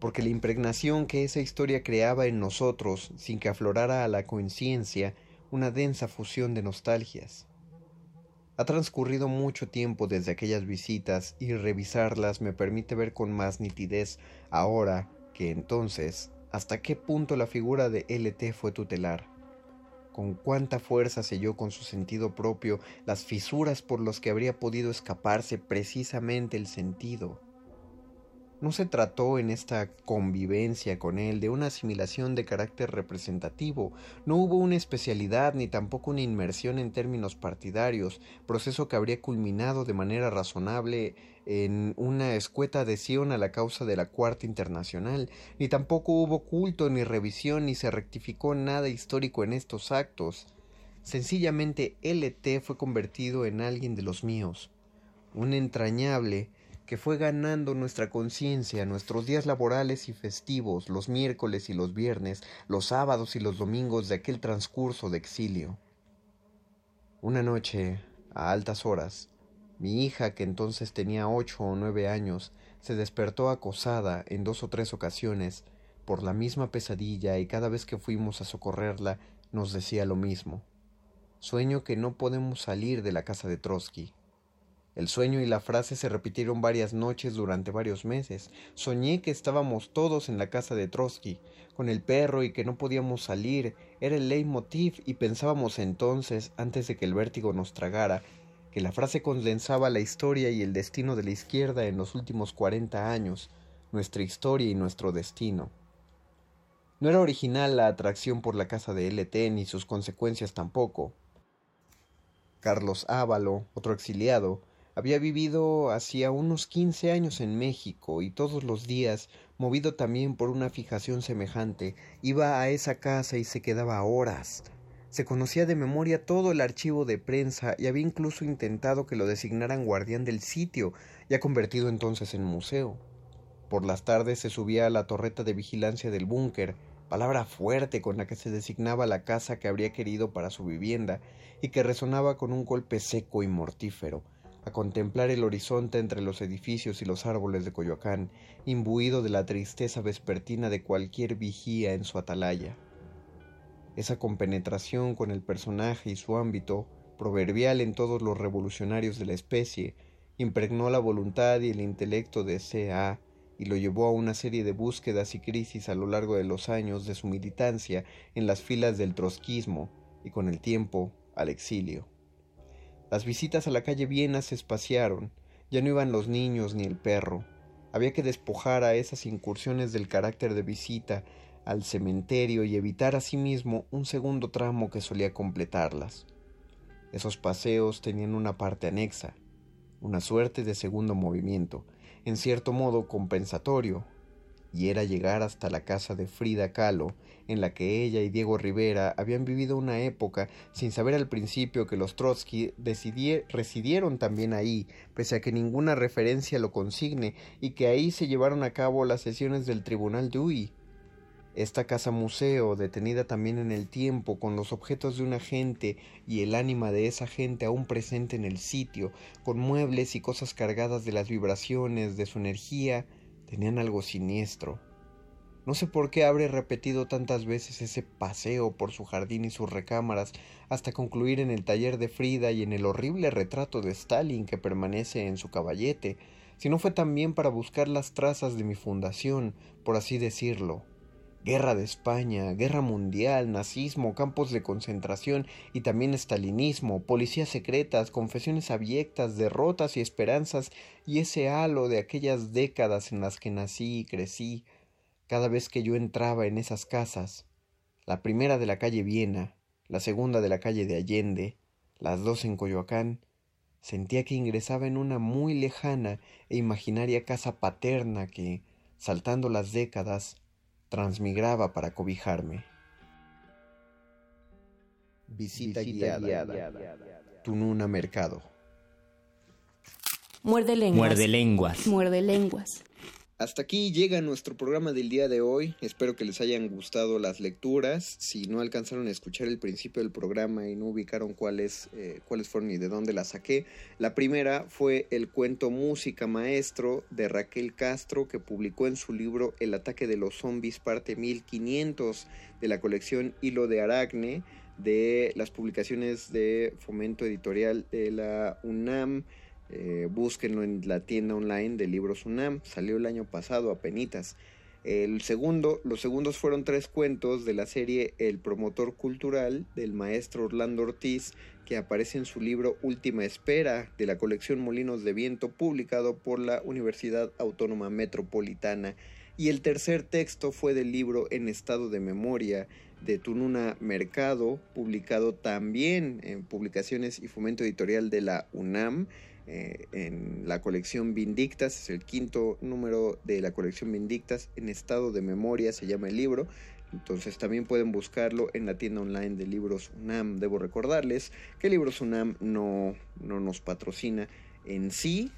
porque la impregnación que esa historia creaba en nosotros, sin que aflorara a la conciencia, una densa fusión de nostalgias. Ha transcurrido mucho tiempo desde aquellas visitas y revisarlas me permite ver con más nitidez ahora que entonces hasta qué punto la figura de LT fue tutelar, con cuánta fuerza selló con su sentido propio las fisuras por las que habría podido escaparse precisamente el sentido no se trató en esta convivencia con él de una asimilación de carácter representativo, no hubo una especialidad ni tampoco una inmersión en términos partidarios, proceso que habría culminado de manera razonable en una escueta adhesión a la causa de la Cuarta Internacional, ni tampoco hubo culto ni revisión ni se rectificó nada histórico en estos actos. Sencillamente LT fue convertido en alguien de los míos, un entrañable, que fue ganando nuestra conciencia, nuestros días laborales y festivos, los miércoles y los viernes, los sábados y los domingos de aquel transcurso de exilio. Una noche, a altas horas, mi hija, que entonces tenía ocho o nueve años, se despertó acosada en dos o tres ocasiones por la misma pesadilla y cada vez que fuimos a socorrerla nos decía lo mismo. Sueño que no podemos salir de la casa de Trotsky. El sueño y la frase se repitieron varias noches durante varios meses. Soñé que estábamos todos en la casa de Trotsky, con el perro y que no podíamos salir. Era el leitmotiv y pensábamos entonces, antes de que el vértigo nos tragara, que la frase condensaba la historia y el destino de la izquierda en los últimos 40 años, nuestra historia y nuestro destino. No era original la atracción por la casa de LT ni sus consecuencias tampoco. Carlos Ávalo, otro exiliado, había vivido hacía unos quince años en México y todos los días, movido también por una fijación semejante, iba a esa casa y se quedaba horas. Se conocía de memoria todo el archivo de prensa y había incluso intentado que lo designaran guardián del sitio, ya convertido entonces en museo. Por las tardes se subía a la torreta de vigilancia del búnker, palabra fuerte con la que se designaba la casa que habría querido para su vivienda y que resonaba con un golpe seco y mortífero, a contemplar el horizonte entre los edificios y los árboles de Coyoacán, imbuido de la tristeza vespertina de cualquier vigía en su atalaya. Esa compenetración con el personaje y su ámbito, proverbial en todos los revolucionarios de la especie, impregnó la voluntad y el intelecto de C.A y lo llevó a una serie de búsquedas y crisis a lo largo de los años de su militancia en las filas del trotskismo y con el tiempo al exilio. Las visitas a la calle Viena se espaciaron, ya no iban los niños ni el perro. Había que despojar a esas incursiones del carácter de visita al cementerio y evitar asimismo un segundo tramo que solía completarlas. Esos paseos tenían una parte anexa, una suerte de segundo movimiento, en cierto modo compensatorio, y era llegar hasta la casa de Frida Kahlo, en la que ella y Diego Rivera habían vivido una época sin saber al principio que los Trotsky residieron también ahí, pese a que ninguna referencia lo consigne, y que ahí se llevaron a cabo las sesiones del Tribunal Dewey. Esta casa museo, detenida también en el tiempo, con los objetos de una gente y el ánima de esa gente aún presente en el sitio, con muebles y cosas cargadas de las vibraciones de su energía, tenían algo siniestro. No sé por qué habré repetido tantas veces ese paseo por su jardín y sus recámaras hasta concluir en el taller de Frida y en el horrible retrato de Stalin que permanece en su caballete, si no fue también para buscar las trazas de mi fundación, por así decirlo, Guerra de España, guerra mundial, nazismo, campos de concentración y también estalinismo, policías secretas, confesiones abyectas, derrotas y esperanzas y ese halo de aquellas décadas en las que nací y crecí. Cada vez que yo entraba en esas casas, la primera de la calle Viena, la segunda de la calle de Allende, las dos en Coyoacán, sentía que ingresaba en una muy lejana e imaginaria casa paterna que, saltando las décadas, transmigraba para cobijarme. Visita, guiada. Tununa Mercado. Muerde lenguas. Muerde lenguas. Muerde lenguas. Hasta aquí llega nuestro programa del día de hoy. Espero que les hayan gustado las lecturas. Si no alcanzaron a escuchar el principio del programa y no ubicaron cuáles, eh, cuáles fueron y de dónde las saqué, la primera fue el cuento Música Maestro de Raquel Castro que publicó en su libro El ataque de los zombies parte 1500 de la colección Hilo de Aragne de las publicaciones de fomento editorial de la UNAM. Eh, búsquenlo en la tienda online de libros UNAM. Salió el año pasado a penitas. El segundo, los segundos fueron tres cuentos de la serie El promotor cultural del maestro Orlando Ortiz, que aparece en su libro Última Espera de la colección Molinos de Viento, publicado por la Universidad Autónoma Metropolitana. Y el tercer texto fue del libro En estado de memoria de Tununa Mercado, publicado también en publicaciones y fomento editorial de la UNAM. Eh, en la colección Vindictas, es el quinto número de la colección Vindictas, en estado de memoria se llama el libro. Entonces también pueden buscarlo en la tienda online de Libros UNAM. Debo recordarles que Libros UNAM no, no nos patrocina en sí,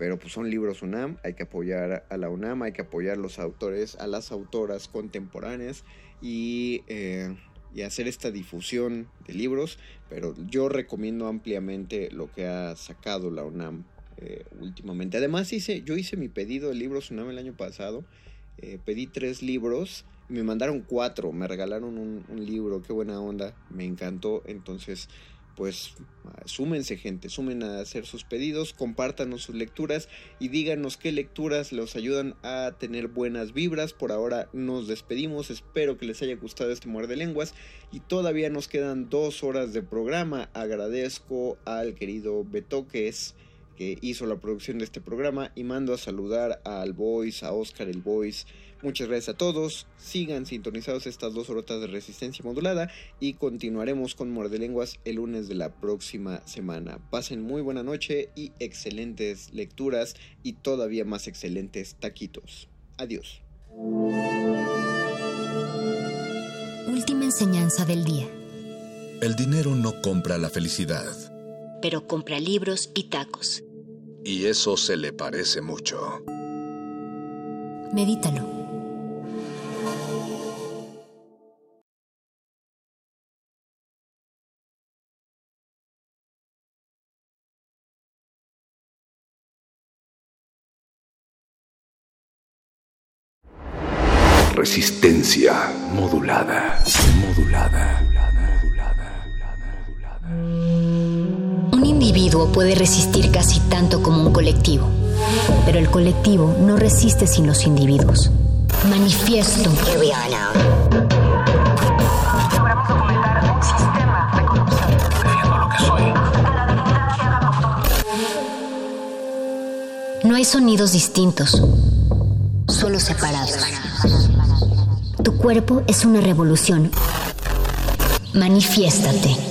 pero pues son libros UNAM, hay que apoyar a la UNAM, hay que apoyar a los autores, a las autoras contemporáneas y eh, y hacer esta difusión de libros, pero yo recomiendo ampliamente lo que ha sacado la UNAM eh, últimamente. Además, hice, yo hice mi pedido de libros UNAM el año pasado, eh, pedí tres libros, me mandaron cuatro, me regalaron un, libro, qué buena onda, me encantó, entonces pues súmense gente, sumen a hacer sus pedidos, compártanos sus lecturas y díganos qué lecturas los ayudan a tener buenas vibras. Por ahora nos despedimos, espero que les haya gustado este muerde lenguas y todavía nos quedan dos horas de programa. Agradezco al querido Betoques que hizo la producción de este programa y mando a saludar al Voice, a Oscar el Voice Muchas gracias a todos. Sigan sintonizados estas dos horotas de resistencia modulada y continuaremos con Lenguas el lunes de la próxima semana. Pasen muy buena noche y excelentes lecturas y todavía más excelentes taquitos. Adiós. Última enseñanza del día. El dinero no compra la felicidad. Pero compra libros y tacos. Y eso se le parece mucho. Medítalo. Resistencia modulada. Modulada. Un individuo puede resistir casi tanto como un colectivo, pero el colectivo no resiste sin los individuos. Manifiesto. No hay sonidos distintos, solo separados. Tu cuerpo es una revolución. Manifiéstate.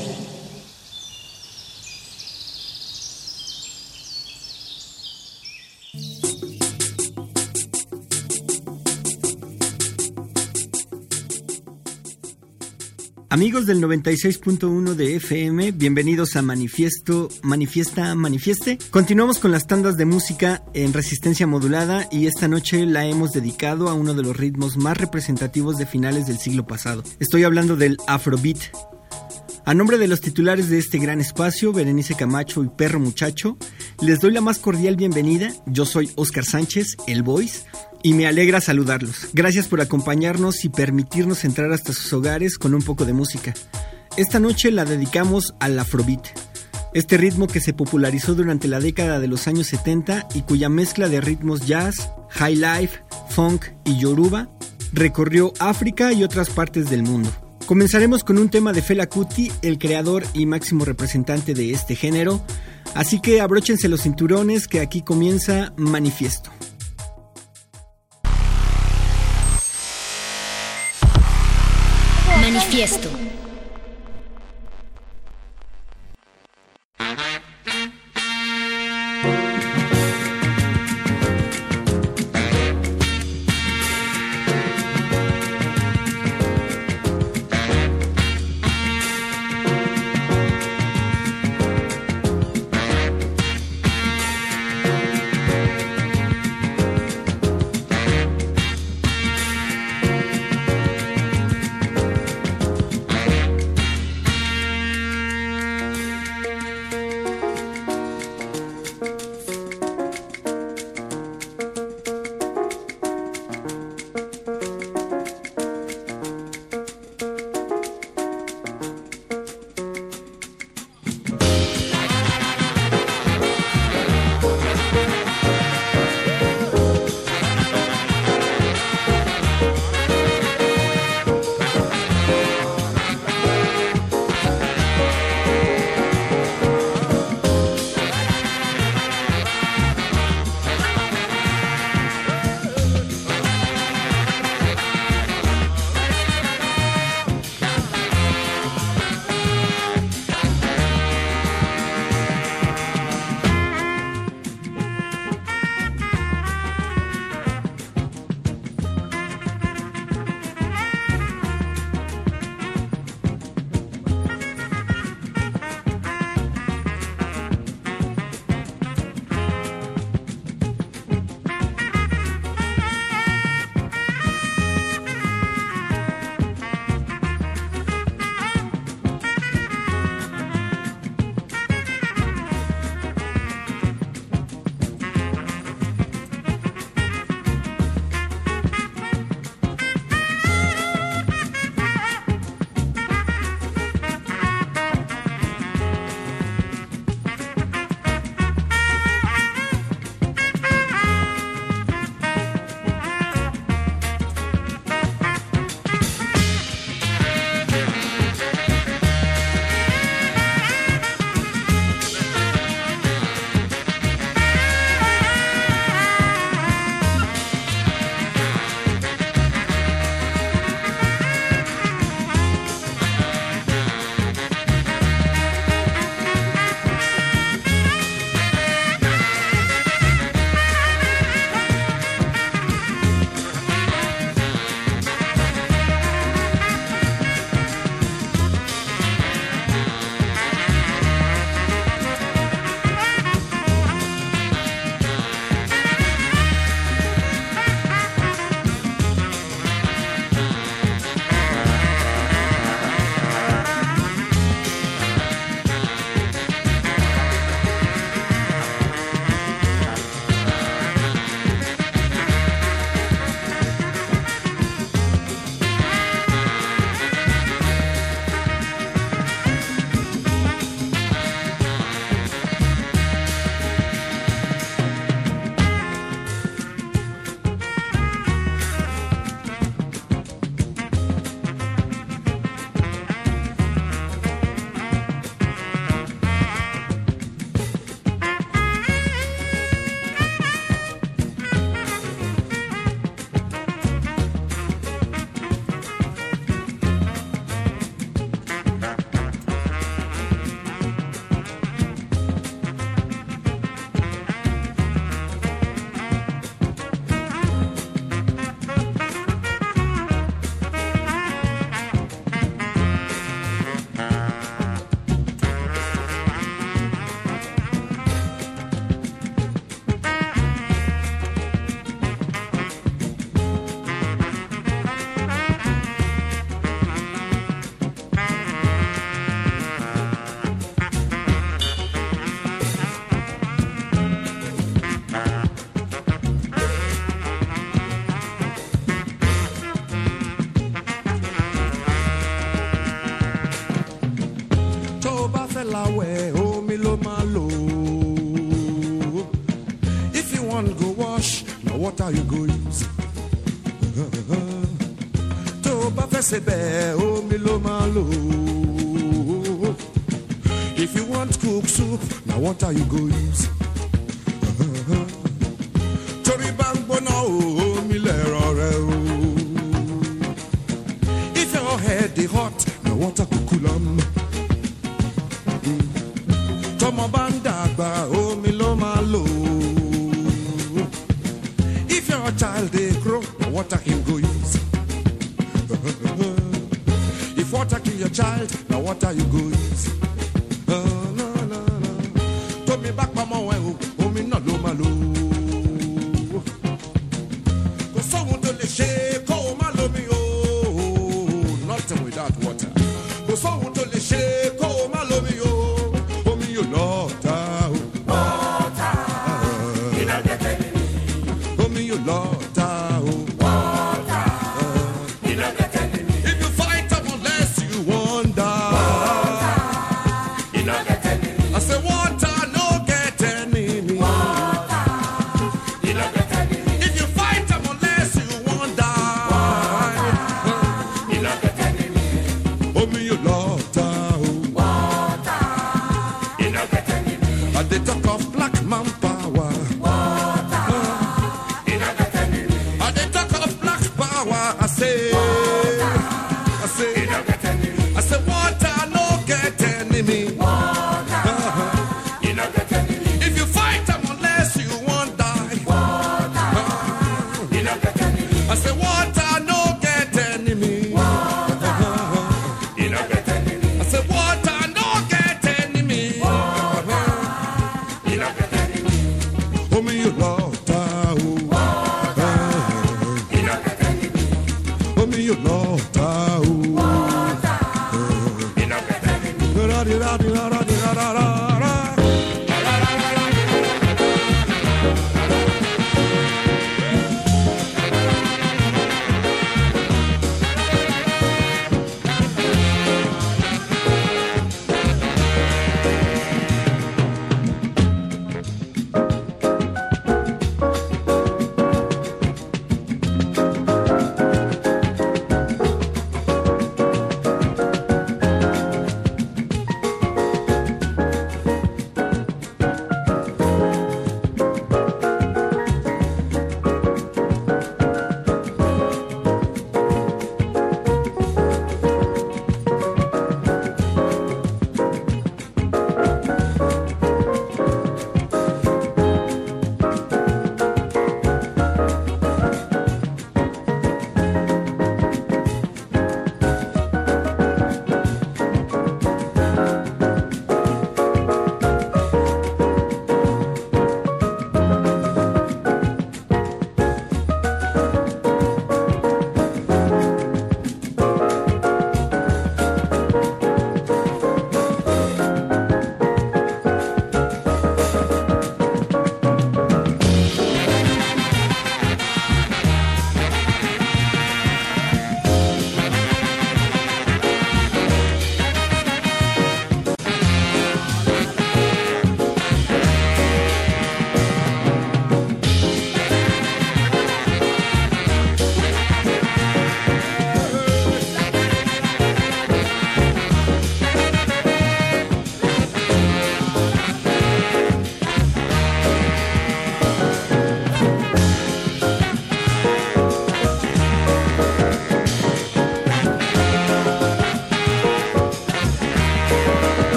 Amigos del 96.1 de FM, bienvenidos a Manifiesto, Manifiesta, Manifieste. Continuamos con las tandas de música en resistencia modulada y esta noche la hemos dedicado a uno de los ritmos más representativos de finales del siglo pasado. Estoy hablando del Afrobeat. A nombre de los titulares de este gran espacio, Berenice Camacho y Perro Muchacho, les doy la más cordial bienvenida. Yo soy Oscar Sánchez, el Voice, y me alegra saludarlos. Gracias por acompañarnos y permitirnos entrar hasta sus hogares con un poco de música. Esta noche la dedicamos al Afrobeat. Este ritmo que se popularizó durante la década de los años 70 y cuya mezcla de ritmos jazz, high life, funk y yoruba recorrió África y otras partes del mundo. Comenzaremos con un tema de Fela Kuti, el creador y máximo representante de este género, así que abróchense los cinturones que aquí comienza Manifiesto. Manifiesto. Marigolhos. Tô pra perceber o milomalo. If you want cook soup, now what are you go use? Torí bangbo na o mi lero. If your head is hot, now what are you going to bá ń dàgbà, omi ló máa lò ó child they grow, water him go use. if water kill your child, now water you go use. Oh, no, no, no. Told me back, mama, when oh, oh, me not low, my low. Cause someone to the oh, me, oh, oh, oh, nothing without water. Cause someone to the shake.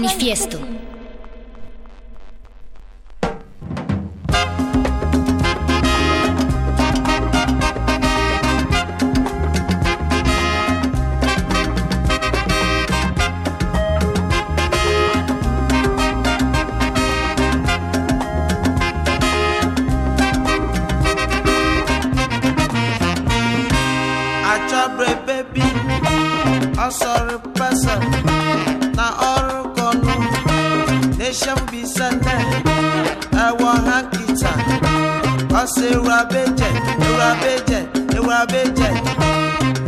manifiesto. shambisane ẹwọ ha kìtà ọsẹ ewurabẹjẹ ewurabẹjẹ ewurabẹjẹ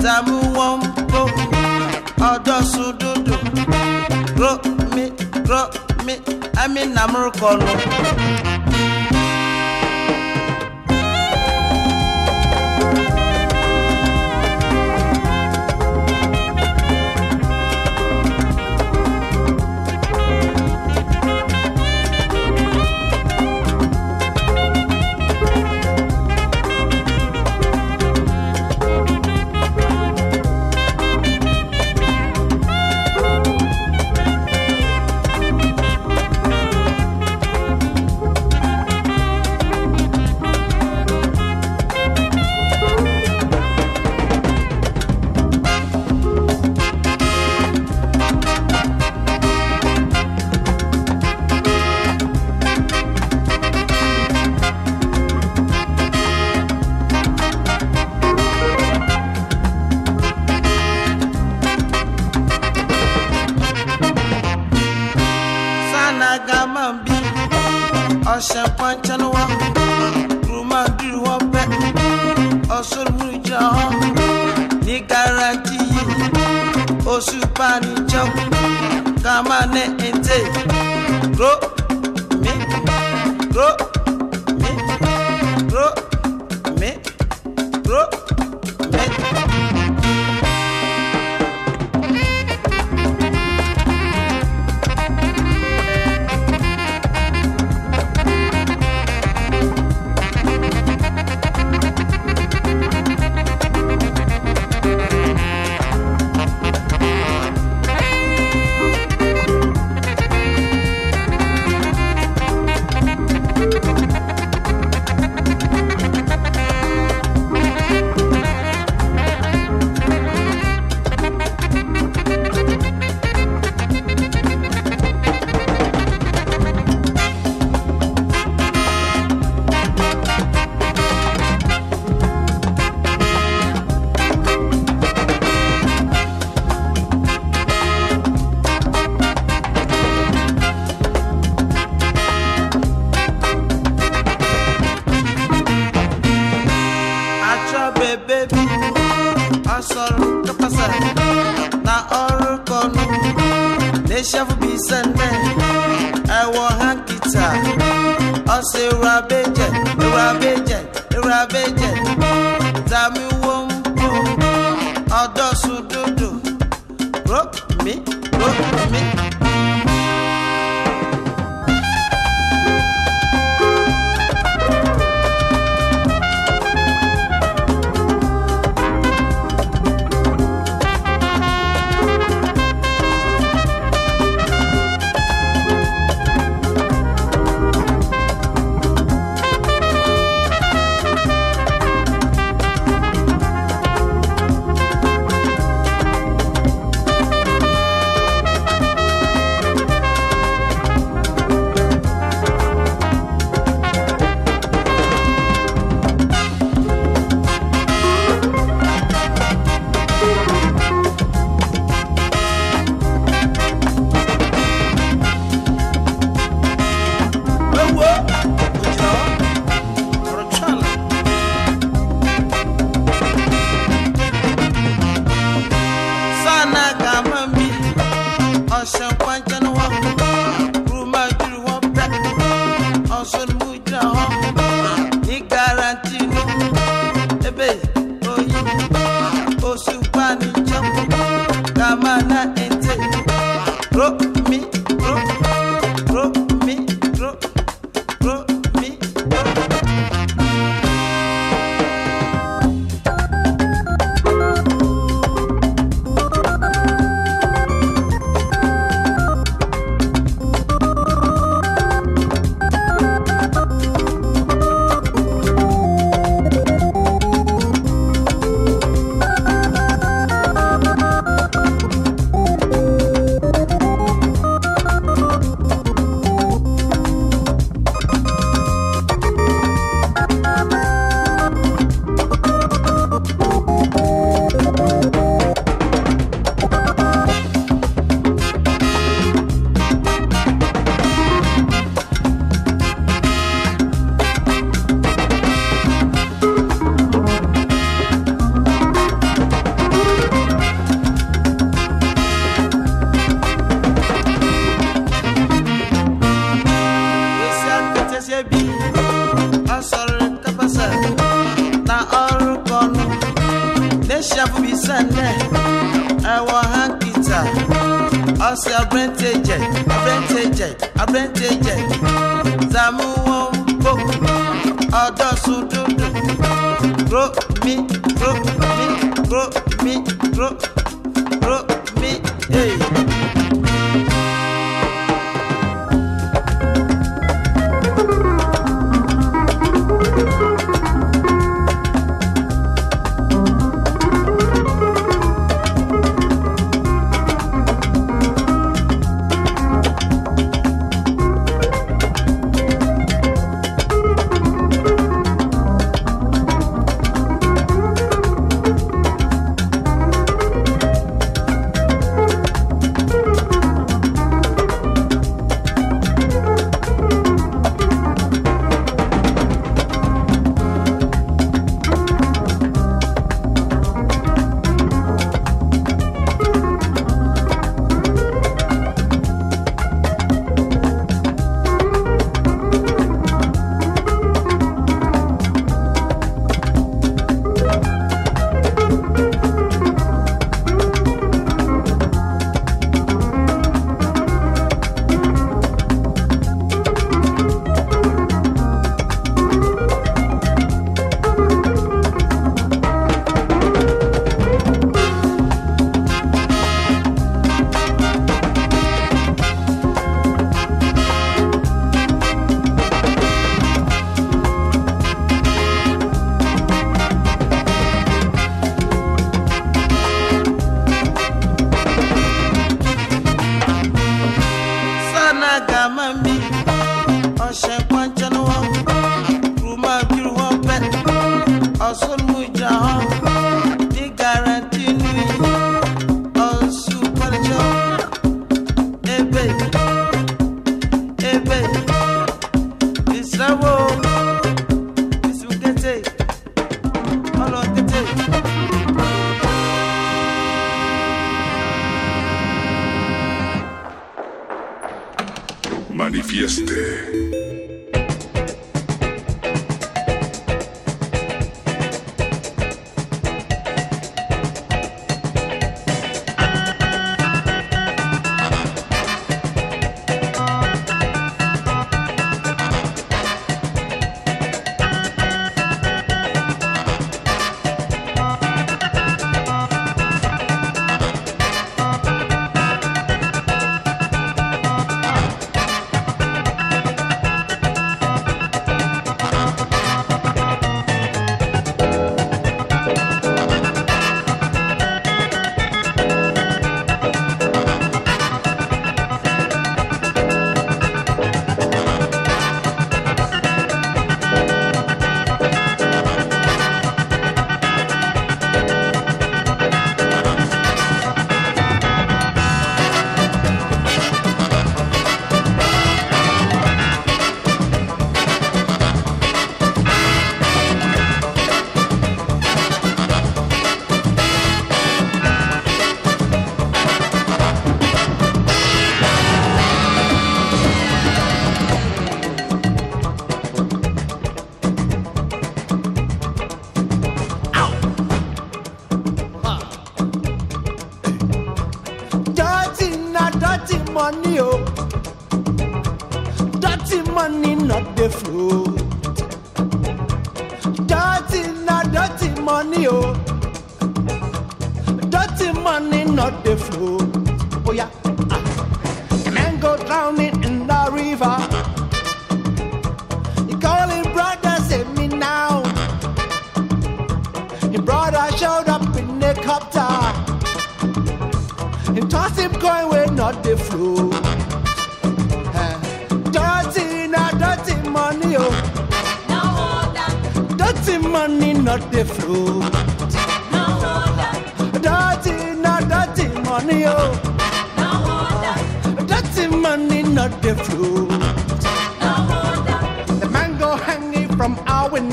tàmú wọn bó ọdọsùn dúdú rọ mi rọ mi ẹmí nàmúrúkọ nù.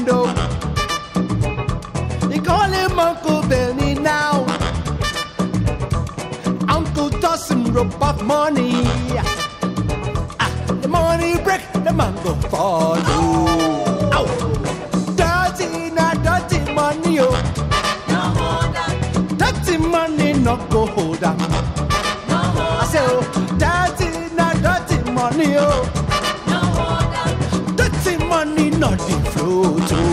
window. They call him Uncle Benny now. Uncle Dawson rope rub off money. Ah, the money break, the man go follow. Ow. Dirty, not dirty money. No hold on. Dirty money, not go hold on. No hold on. I say, oh, dirty, not dirty money, oh not the float,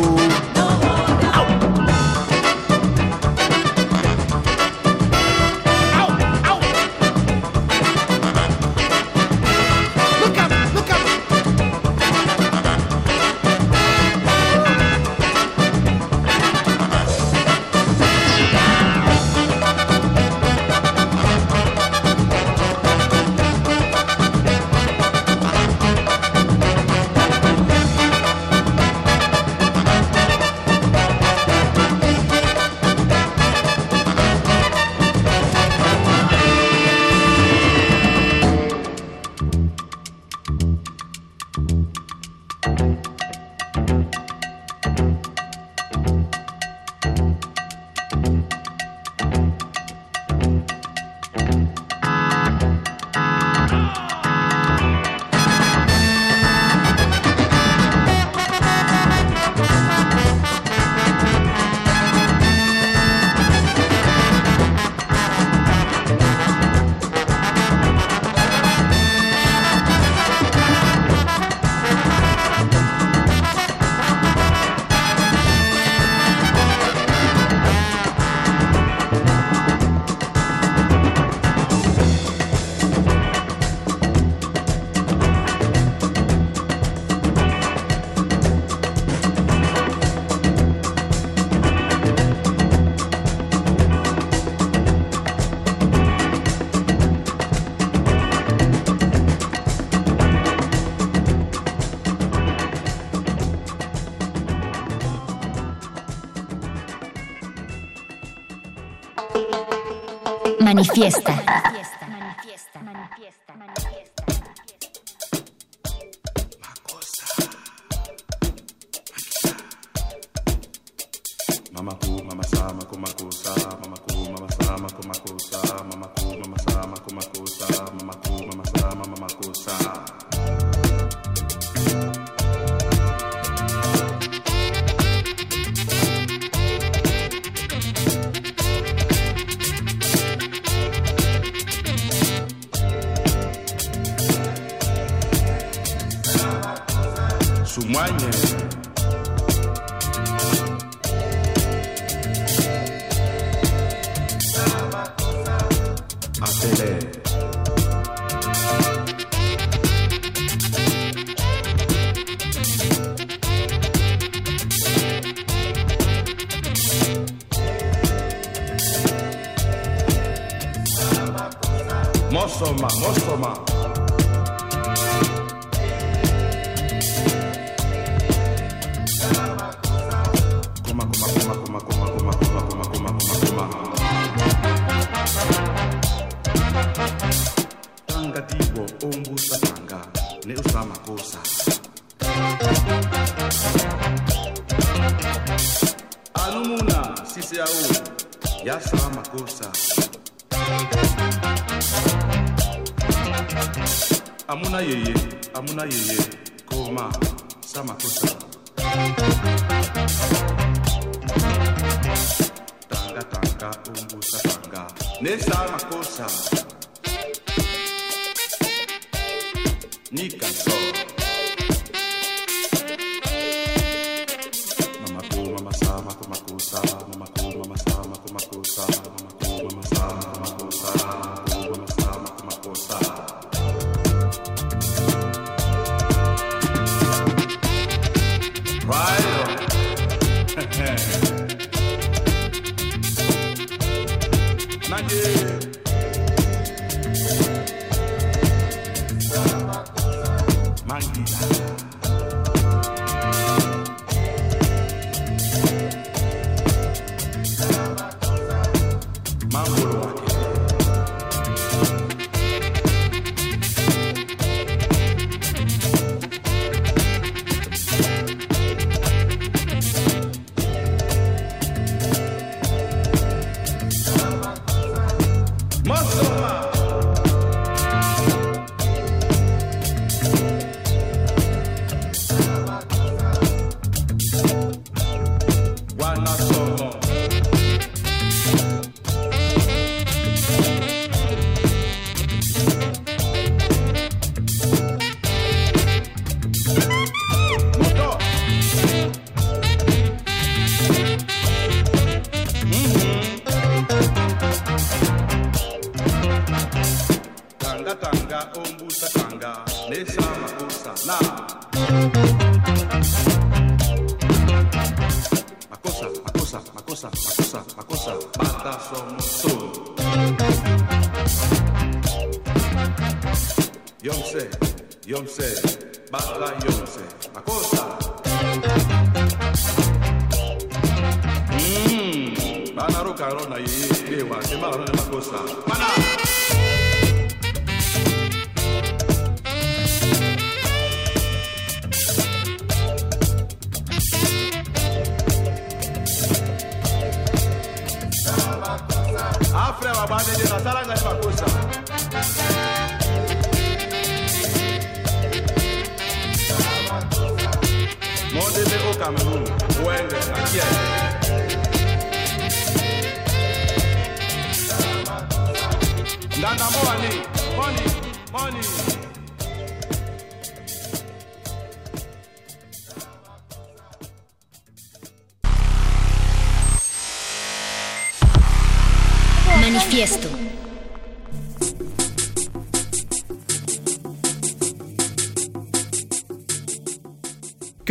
fiesta. impulsa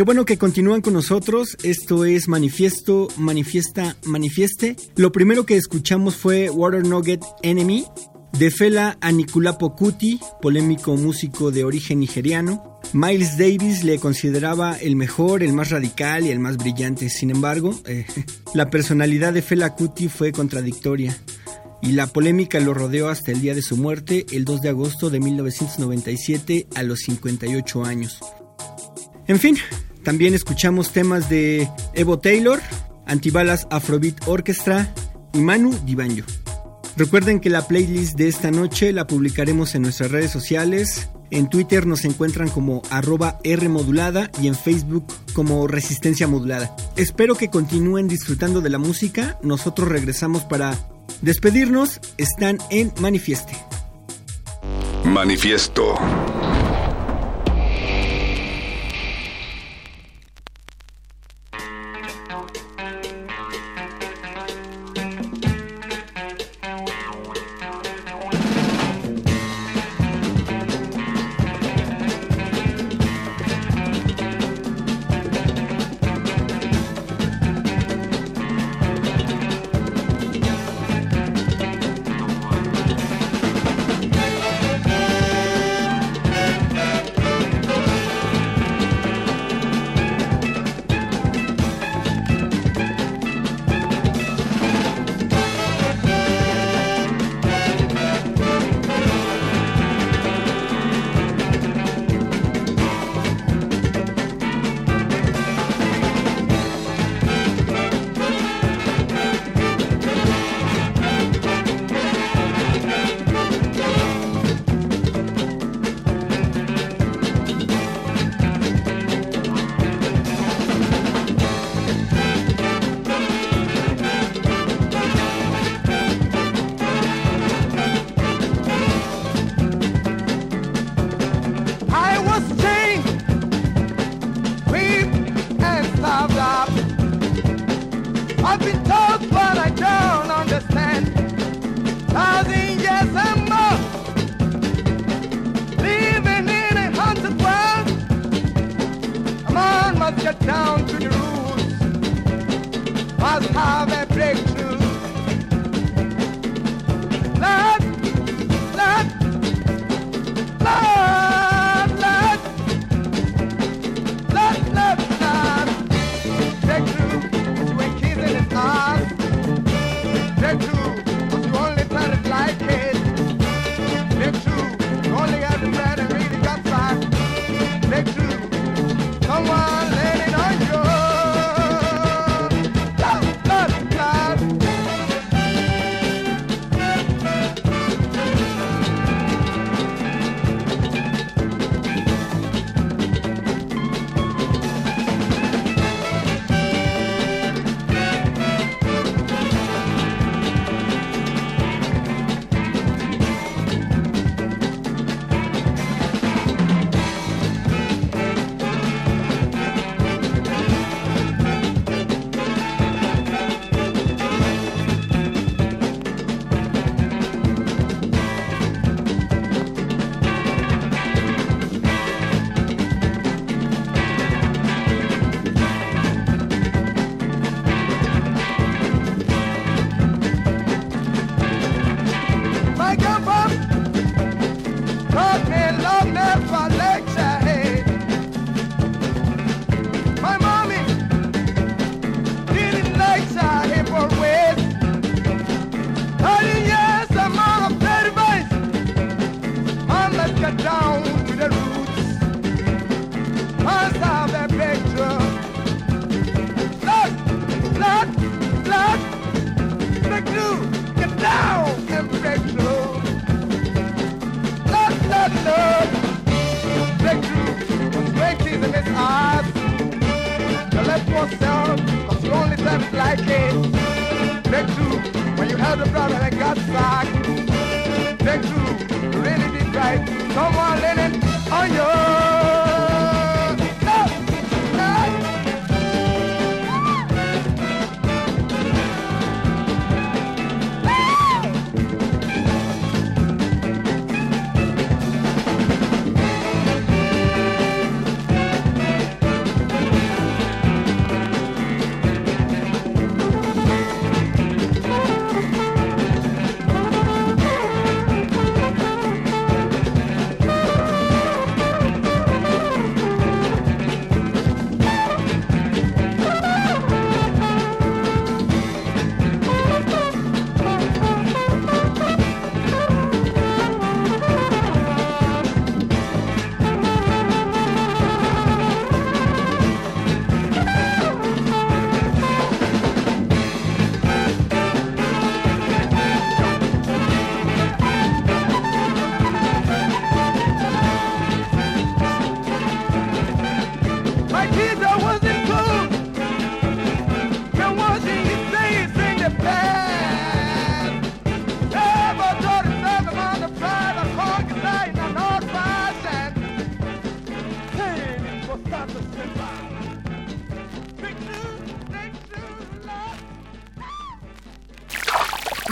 bueno que continúan con nosotros. Esto es Manifiesto, Manifiesta, Manifieste. Lo primero que escuchamos fue Water Nugget Enemy de Fela Anikulapo Kuti, polémico músico de origen nigeriano. Miles Davis le consideraba el mejor, el más radical y el más brillante. Sin embargo, eh, la personalidad de Fela Kuti fue contradictoria y la polémica lo rodeó hasta el día de su muerte, el 2 de agosto de 1997, a los 58 años. En fin, también escuchamos temas de Evo Taylor, Antibalas Afrobeat Orchestra y Manu Dibanjo. Recuerden que la playlist de esta noche la publicaremos en nuestras redes sociales. En Twitter nos encuentran como arroba Rmodulada y en Facebook como Resistencia Modulada. Espero que continúen disfrutando de la música. Nosotros regresamos para despedirnos. Están en Manifieste. Manifiesto.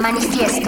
Manifiesto.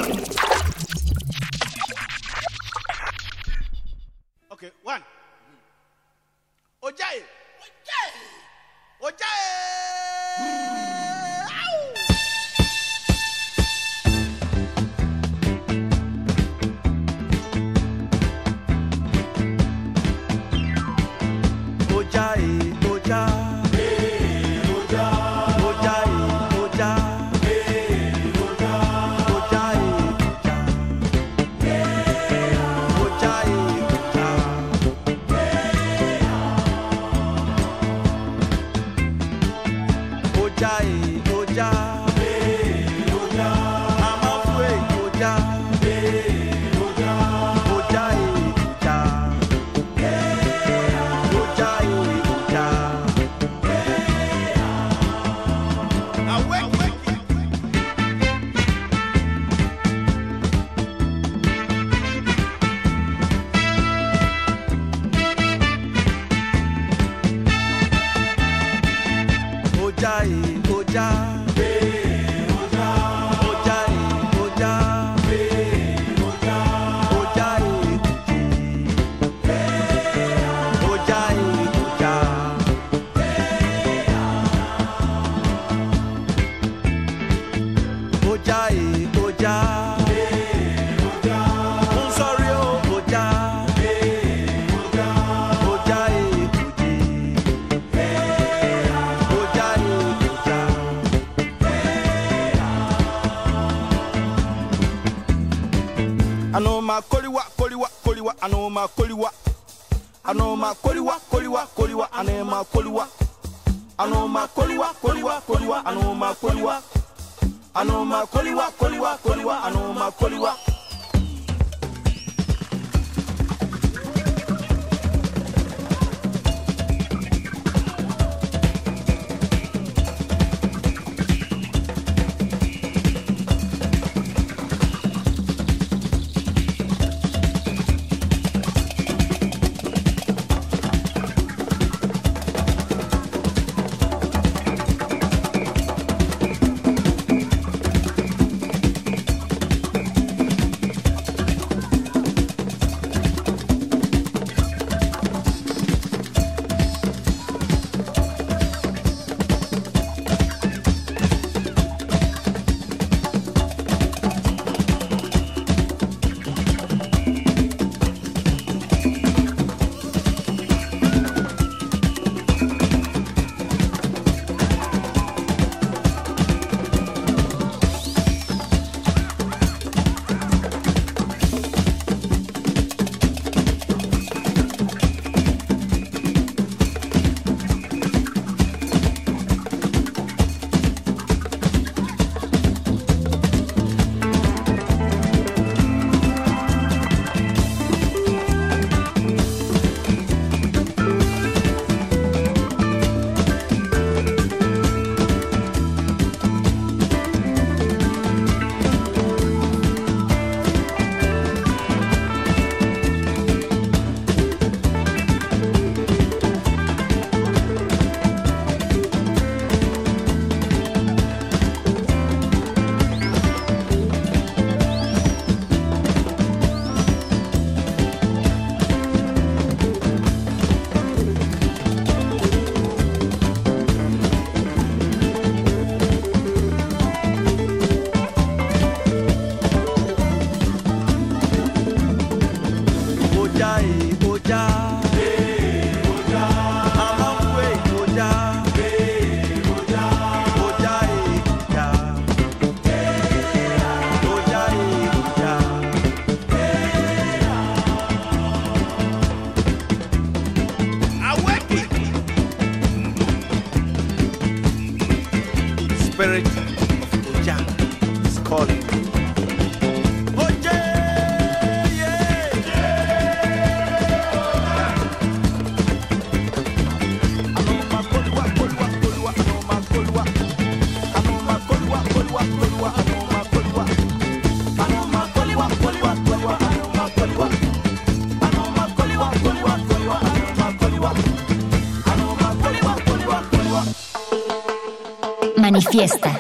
Manifiesta.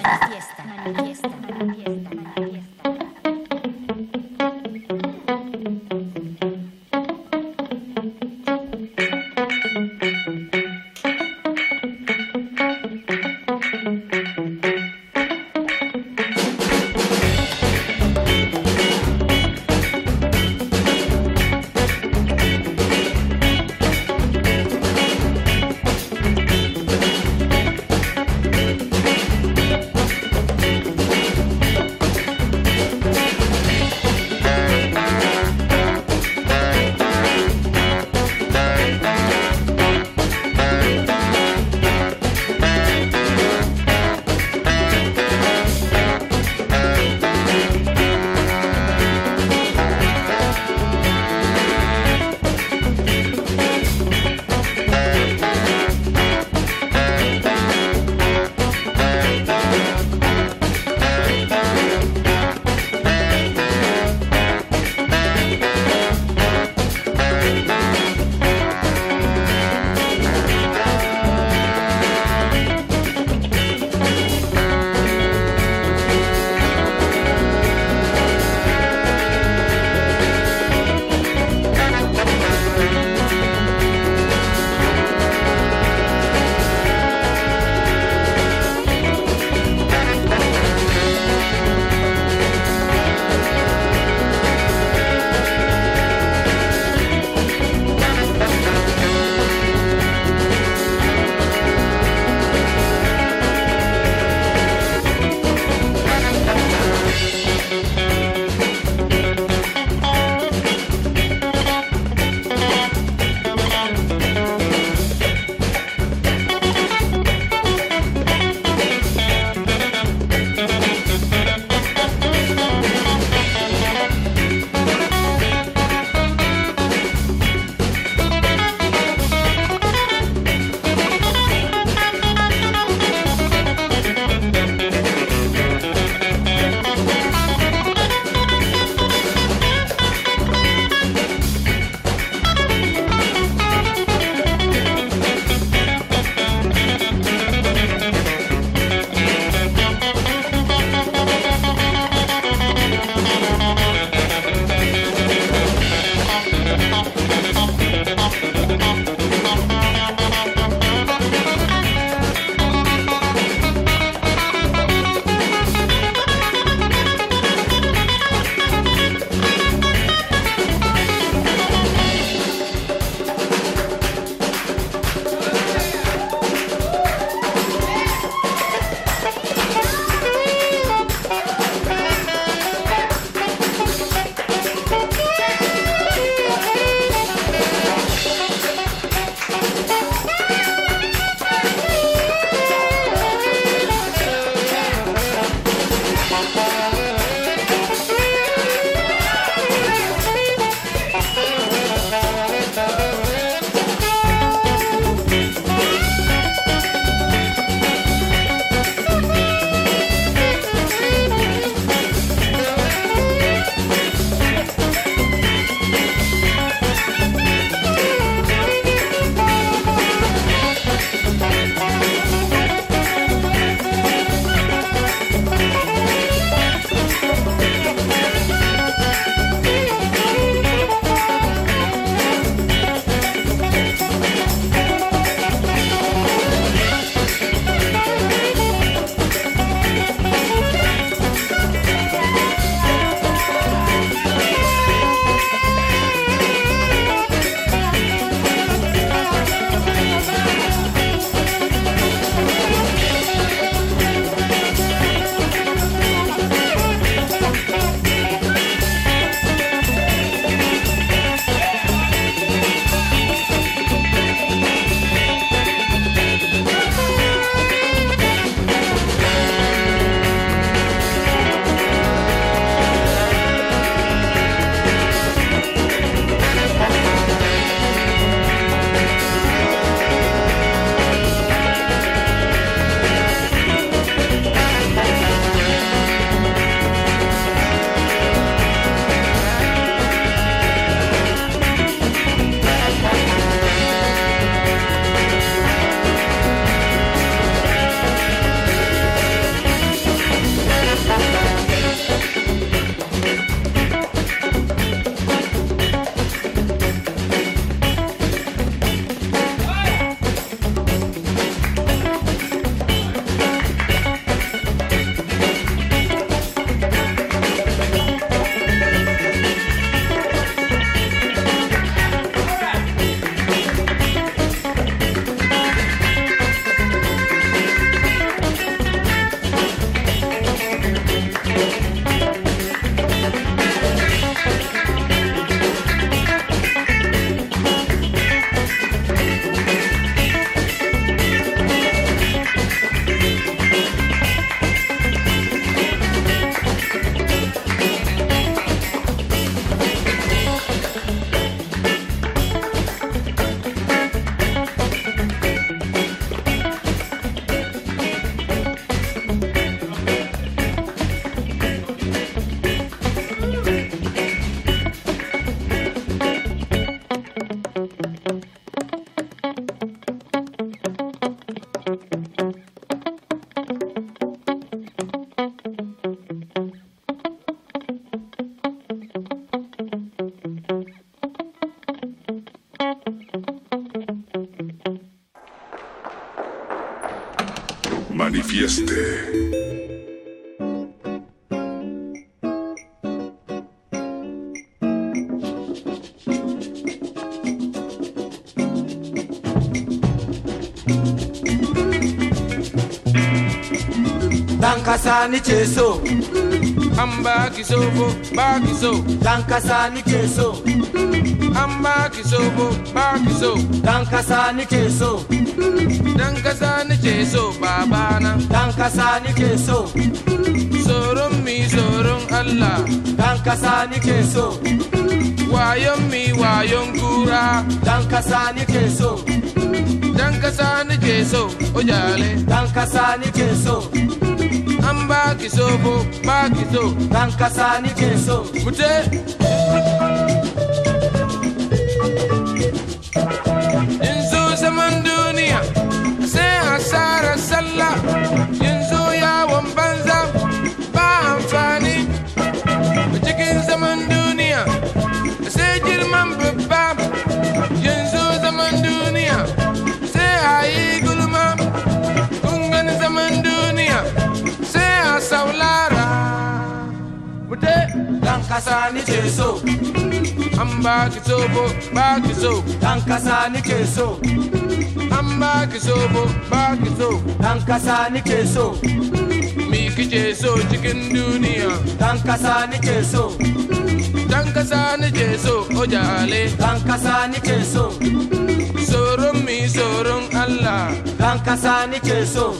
Dankasa ni ce so. An ba ki so ko ba ki so. Dankasa ni ke so. An ba ki so ko ba ki so. Dankasa ni ke so. Dankasa ni ce babana. Dankasa ni ke so. Mi tsoron Allah. Dankasa ni ke so. Mi wayon kura. Dankasa ni ke so. Dan kasa ni ke so, ojale. Dan kasa ni mbakiso. Bo mbakiso bankasani jeso mute. dan kasa nike so an ba ki sobo ba ki so kasa nike so an ba ki sobo ba kasa nike so mi kike so cikin duniya dan kasa nike so dan kasa nike so o jale dan kasa nike so tsoron mi tsoron Allah. Dan kasa nike so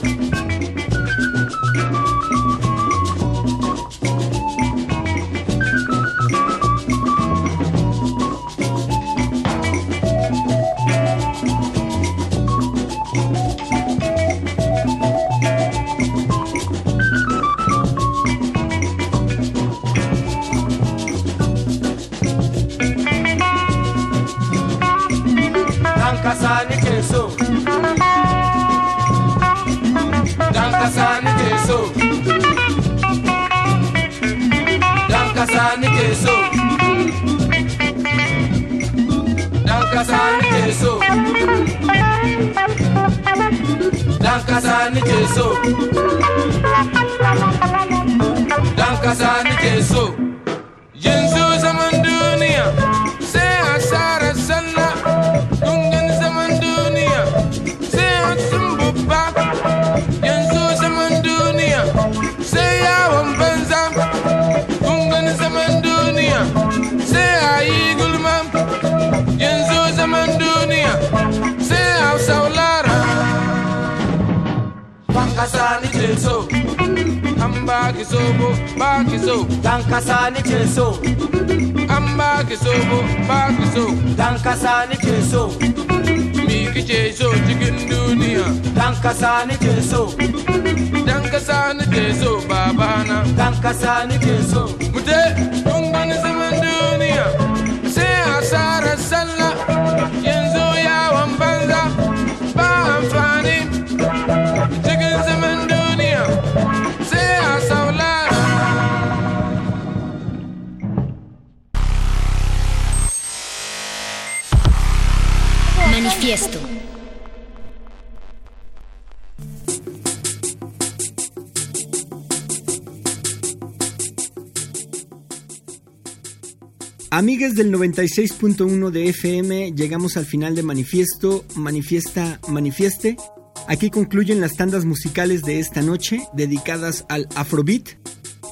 nike so dan kasa nike so dan kasa ni ce so an sobo baki so dan kasa ni ce so an baki sobo baki so dan kasa ni so mi kike so cikin duniya dan kasa ni so dan kasa ni ke so babana dan kasa ni ce so mute kun gani zaman Amigues del 96.1 de FM, llegamos al final de Manifiesto, Manifiesta, Manifieste. Aquí concluyen las tandas musicales de esta noche, dedicadas al Afrobeat,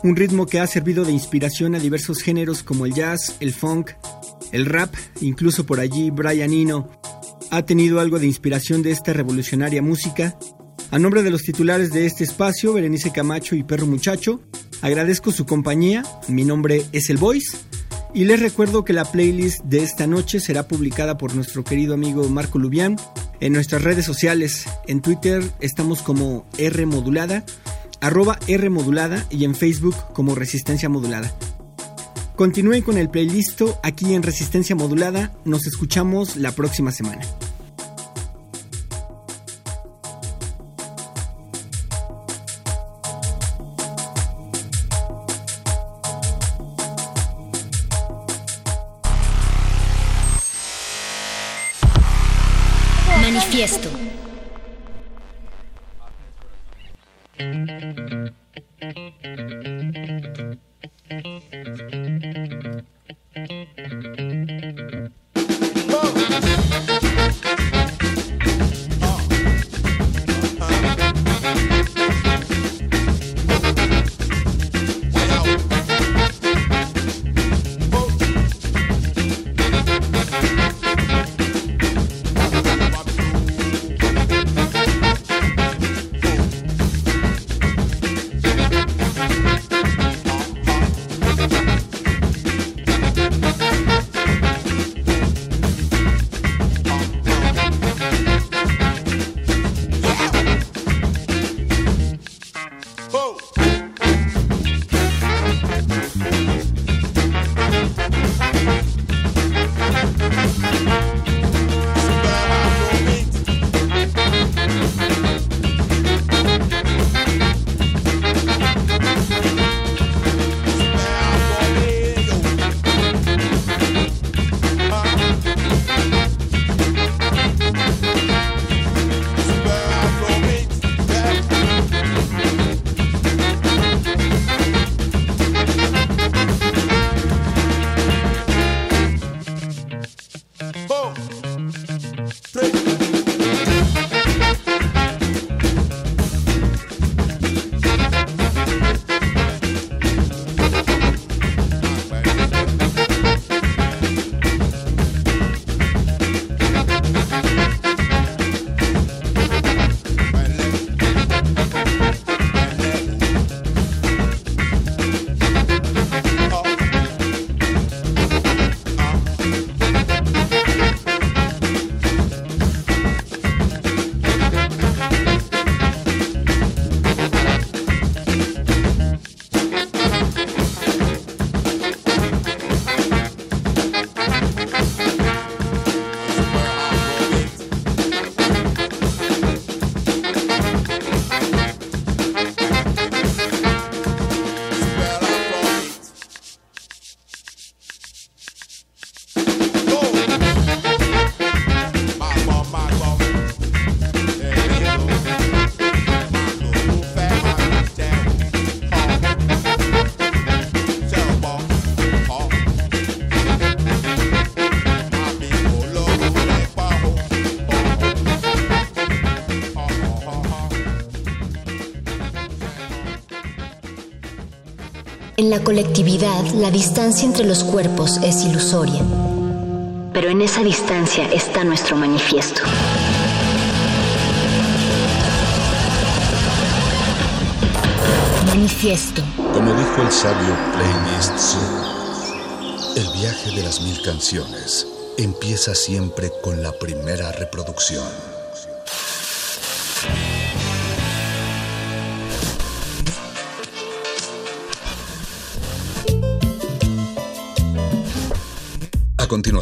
un ritmo que ha servido de inspiración a diversos géneros como el jazz, el funk, el rap, incluso por allí Brian Eno ha tenido algo de inspiración de esta revolucionaria música. A nombre de los titulares de este espacio, Berenice Camacho y Perro Muchacho, agradezco su compañía. Mi nombre es El Voice. Y les recuerdo que la playlist de esta noche será publicada por nuestro querido amigo Marco Lubián en nuestras redes sociales. En Twitter estamos como R modulada, arroba R modulada y en Facebook como Resistencia Modulada. Continúen con el playlist aquí en Resistencia Modulada. Nos escuchamos la próxima semana. La colectividad, la distancia entre los cuerpos es ilusoria. Pero en esa distancia está nuestro manifiesto. Manifiesto. Como dijo el sabio Playlist Zoo, el viaje de las mil canciones empieza siempre con la primera reproducción.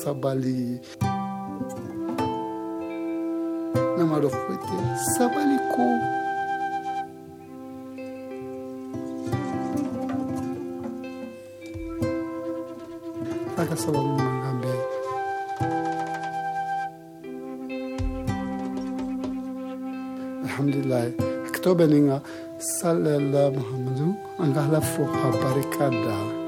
sabali. Nama na sabali ko aka sabali mangambe. Alhamdulillah. alhamdulilahi akitobe ninga salala muhammadu angahla fo habarikada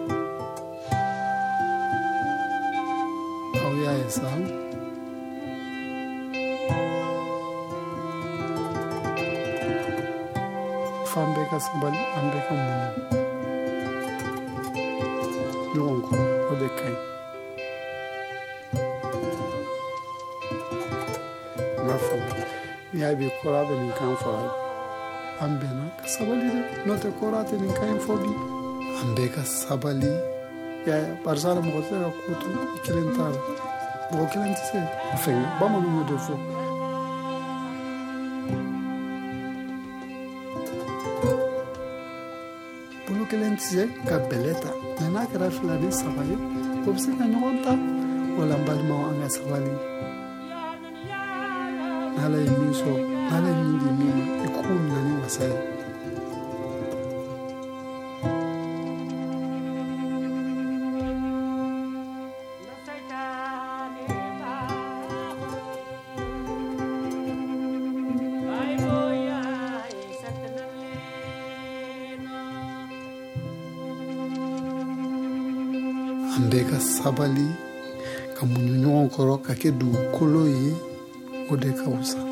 symbole avec un moment. Nous rencontrons au décret. Ma foi, il y a des courants de l'incanfoire. Ambena, sabali, notre courant de l'incanfoire. Ambeka, sabali, ya parzala mwote ya kutu ikilentara mwokilentise mfenga bama nungu defo bolo kelen tɛ se ka bɛlɛ ta mɛ n'a kɛra fila ni saba ye o bɛ se ka ɲɔgɔn ta wala n balimaw an ka sabali n'ala ye min sɔrɔ n'ala ye min di min ma i k'o minɛ ni wasa ye ka muɲu ɲɔgɔn kɔrɔ ka kɛ dugukolo ye o de ka wusa